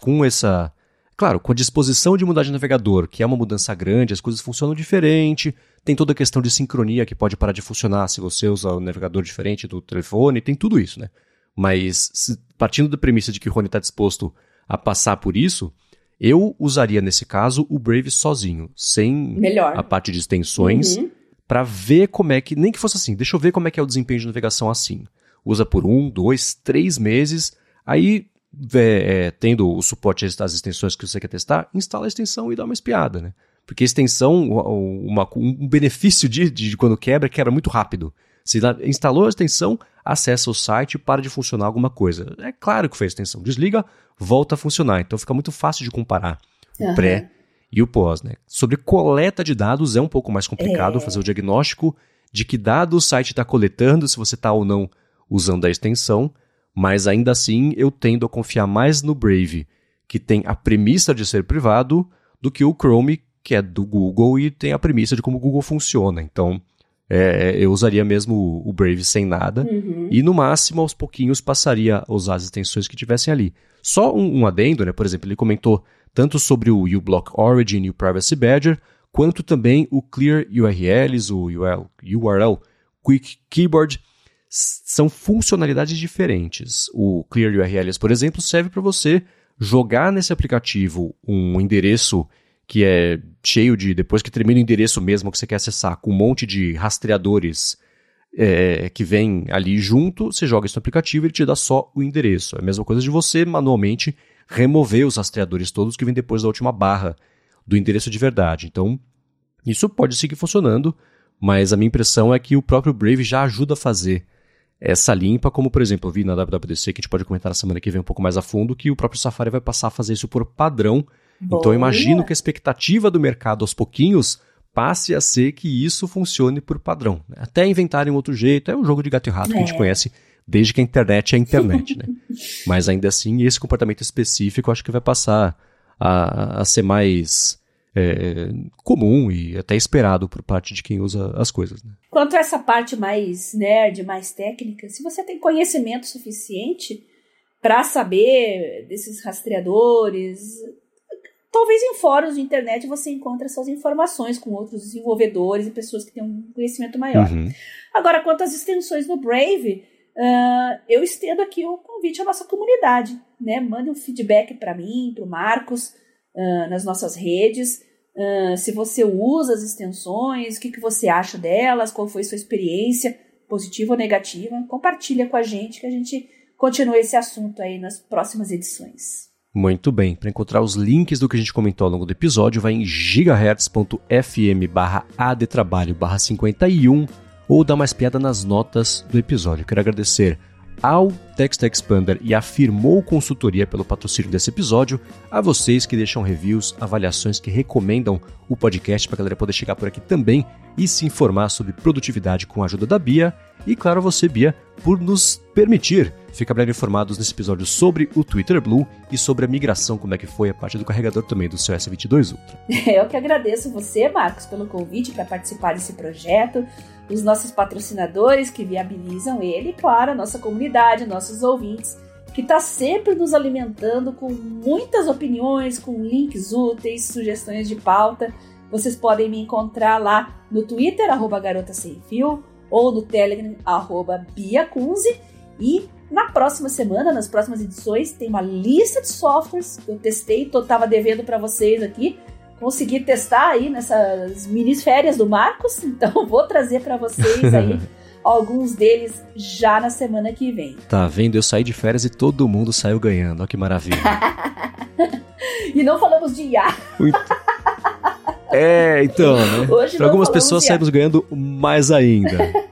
com essa. Claro, com a disposição de mudar de navegador, que é uma mudança grande, as coisas funcionam diferente, tem toda a questão de sincronia que pode parar de funcionar se você usa um navegador diferente do telefone, tem tudo isso, né? Mas se, partindo da premissa de que o Rony está disposto a passar por isso, eu usaria nesse caso o Brave sozinho, sem Melhor. a parte de extensões, uhum. para ver como é que. Nem que fosse assim, deixa eu ver como é que é o desempenho de navegação assim. Usa por um, dois, três meses, aí é, tendo o suporte das extensões que você quer testar, instala a extensão e dá uma espiada, né? Porque a extensão, uma, um benefício de, de quando quebra, quebra muito rápido. Se instalou a extensão, acessa o site e para de funcionar alguma coisa. É claro que foi a extensão. Desliga, volta a funcionar. Então fica muito fácil de comparar uhum. o pré e o pós. Né? Sobre coleta de dados é um pouco mais complicado é. fazer o diagnóstico de que dado o site está coletando, se você está ou não usando a extensão, mas ainda assim eu tendo a confiar mais no Brave, que tem a premissa de ser privado, do que o Chrome, que é do Google e tem a premissa de como o Google funciona. Então, é, eu usaria mesmo o Brave sem nada. Uhum. E no máximo, aos pouquinhos, passaria a usar as extensões que tivessem ali. Só um, um adendo, né? Por exemplo, ele comentou tanto sobre o uBlock Origin e o Privacy Badger, quanto também o Clear URLs, o URL, URL Quick Keyboard. São funcionalidades diferentes. O Clear URLs, por exemplo, serve para você jogar nesse aplicativo um endereço que é cheio de, depois que termina o endereço mesmo que você quer acessar, com um monte de rastreadores é, que vem ali junto, você joga isso no aplicativo e ele te dá só o endereço. É a mesma coisa de você manualmente remover os rastreadores todos que vêm depois da última barra do endereço de verdade. Então, isso pode seguir funcionando, mas a minha impressão é que o próprio Brave já ajuda a fazer essa limpa, como por exemplo, eu vi na WWDC, que a gente pode comentar na semana que vem um pouco mais a fundo, que o próprio Safari vai passar a fazer isso por padrão Boa. Então eu imagino que a expectativa do mercado aos pouquinhos passe a ser que isso funcione por padrão. Né? Até inventarem outro jeito, é um jogo de gato e rato é. que a gente é. conhece desde que a internet é a internet. né? Mas ainda assim, esse comportamento específico acho que vai passar a, a ser mais é, comum e até esperado por parte de quem usa as coisas. Né? Quanto a essa parte mais nerd, mais técnica, se você tem conhecimento suficiente para saber desses rastreadores, Talvez em fóruns de internet você encontre essas informações com outros desenvolvedores e pessoas que têm um conhecimento maior. Uhum. Agora, quanto às extensões no Brave, uh, eu estendo aqui o convite à nossa comunidade. Né? Mande um feedback para mim, para o Marcos, uh, nas nossas redes. Uh, se você usa as extensões, o que, que você acha delas, qual foi sua experiência, positiva ou negativa. Compartilha com a gente que a gente continua esse assunto aí nas próximas edições. Muito bem, para encontrar os links do que a gente comentou ao longo do episódio, vai em gigahertz.fm barra adtrabalho barra 51 ou dá mais piada nas notas do episódio. Quero agradecer ao Text Expander e a Firmou Consultoria pelo patrocínio desse episódio, a vocês que deixam reviews, avaliações que recomendam o podcast para a galera poder chegar por aqui também e se informar sobre produtividade com a ajuda da Bia, e claro você, Bia, por nos permitir ficar bem informados nesse episódio sobre o Twitter Blue e sobre a migração, como é que foi a parte do carregador também do seu S22 Ultra. Eu que agradeço você, Marcos, pelo convite para participar desse projeto os nossos patrocinadores que viabilizam ele e, claro, a nossa comunidade, nossos ouvintes, que está sempre nos alimentando com muitas opiniões, com links úteis, sugestões de pauta. Vocês podem me encontrar lá no Twitter, arroba garota sem fio, ou no Telegram, arroba biacunze. E na próxima semana, nas próximas edições, tem uma lista de softwares que eu testei, estava devendo para vocês aqui, conseguir testar aí nessas mini férias do Marcos, então vou trazer para vocês aí alguns deles já na semana que vem. Tá vendo? Eu saí de férias e todo mundo saiu ganhando. Olha que maravilha. e não falamos de IA. É, então, né? Para algumas pessoas saímos ganhando mais ainda.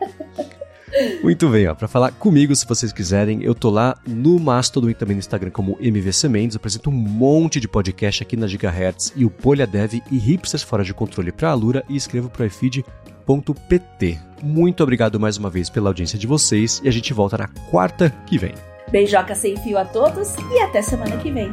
Muito bem, ó. Pra falar comigo, se vocês quiserem, eu tô lá no Mastodon e também no Instagram como MVC Mendes. Apresento um monte de podcast aqui na Gigahertz e o Bolha Dev e Hipsters Fora de Controle pra Alura e escrevo pro iFeed.pt. Muito obrigado mais uma vez pela audiência de vocês e a gente volta na quarta que vem. Beijoca sem fio a todos e até semana que vem.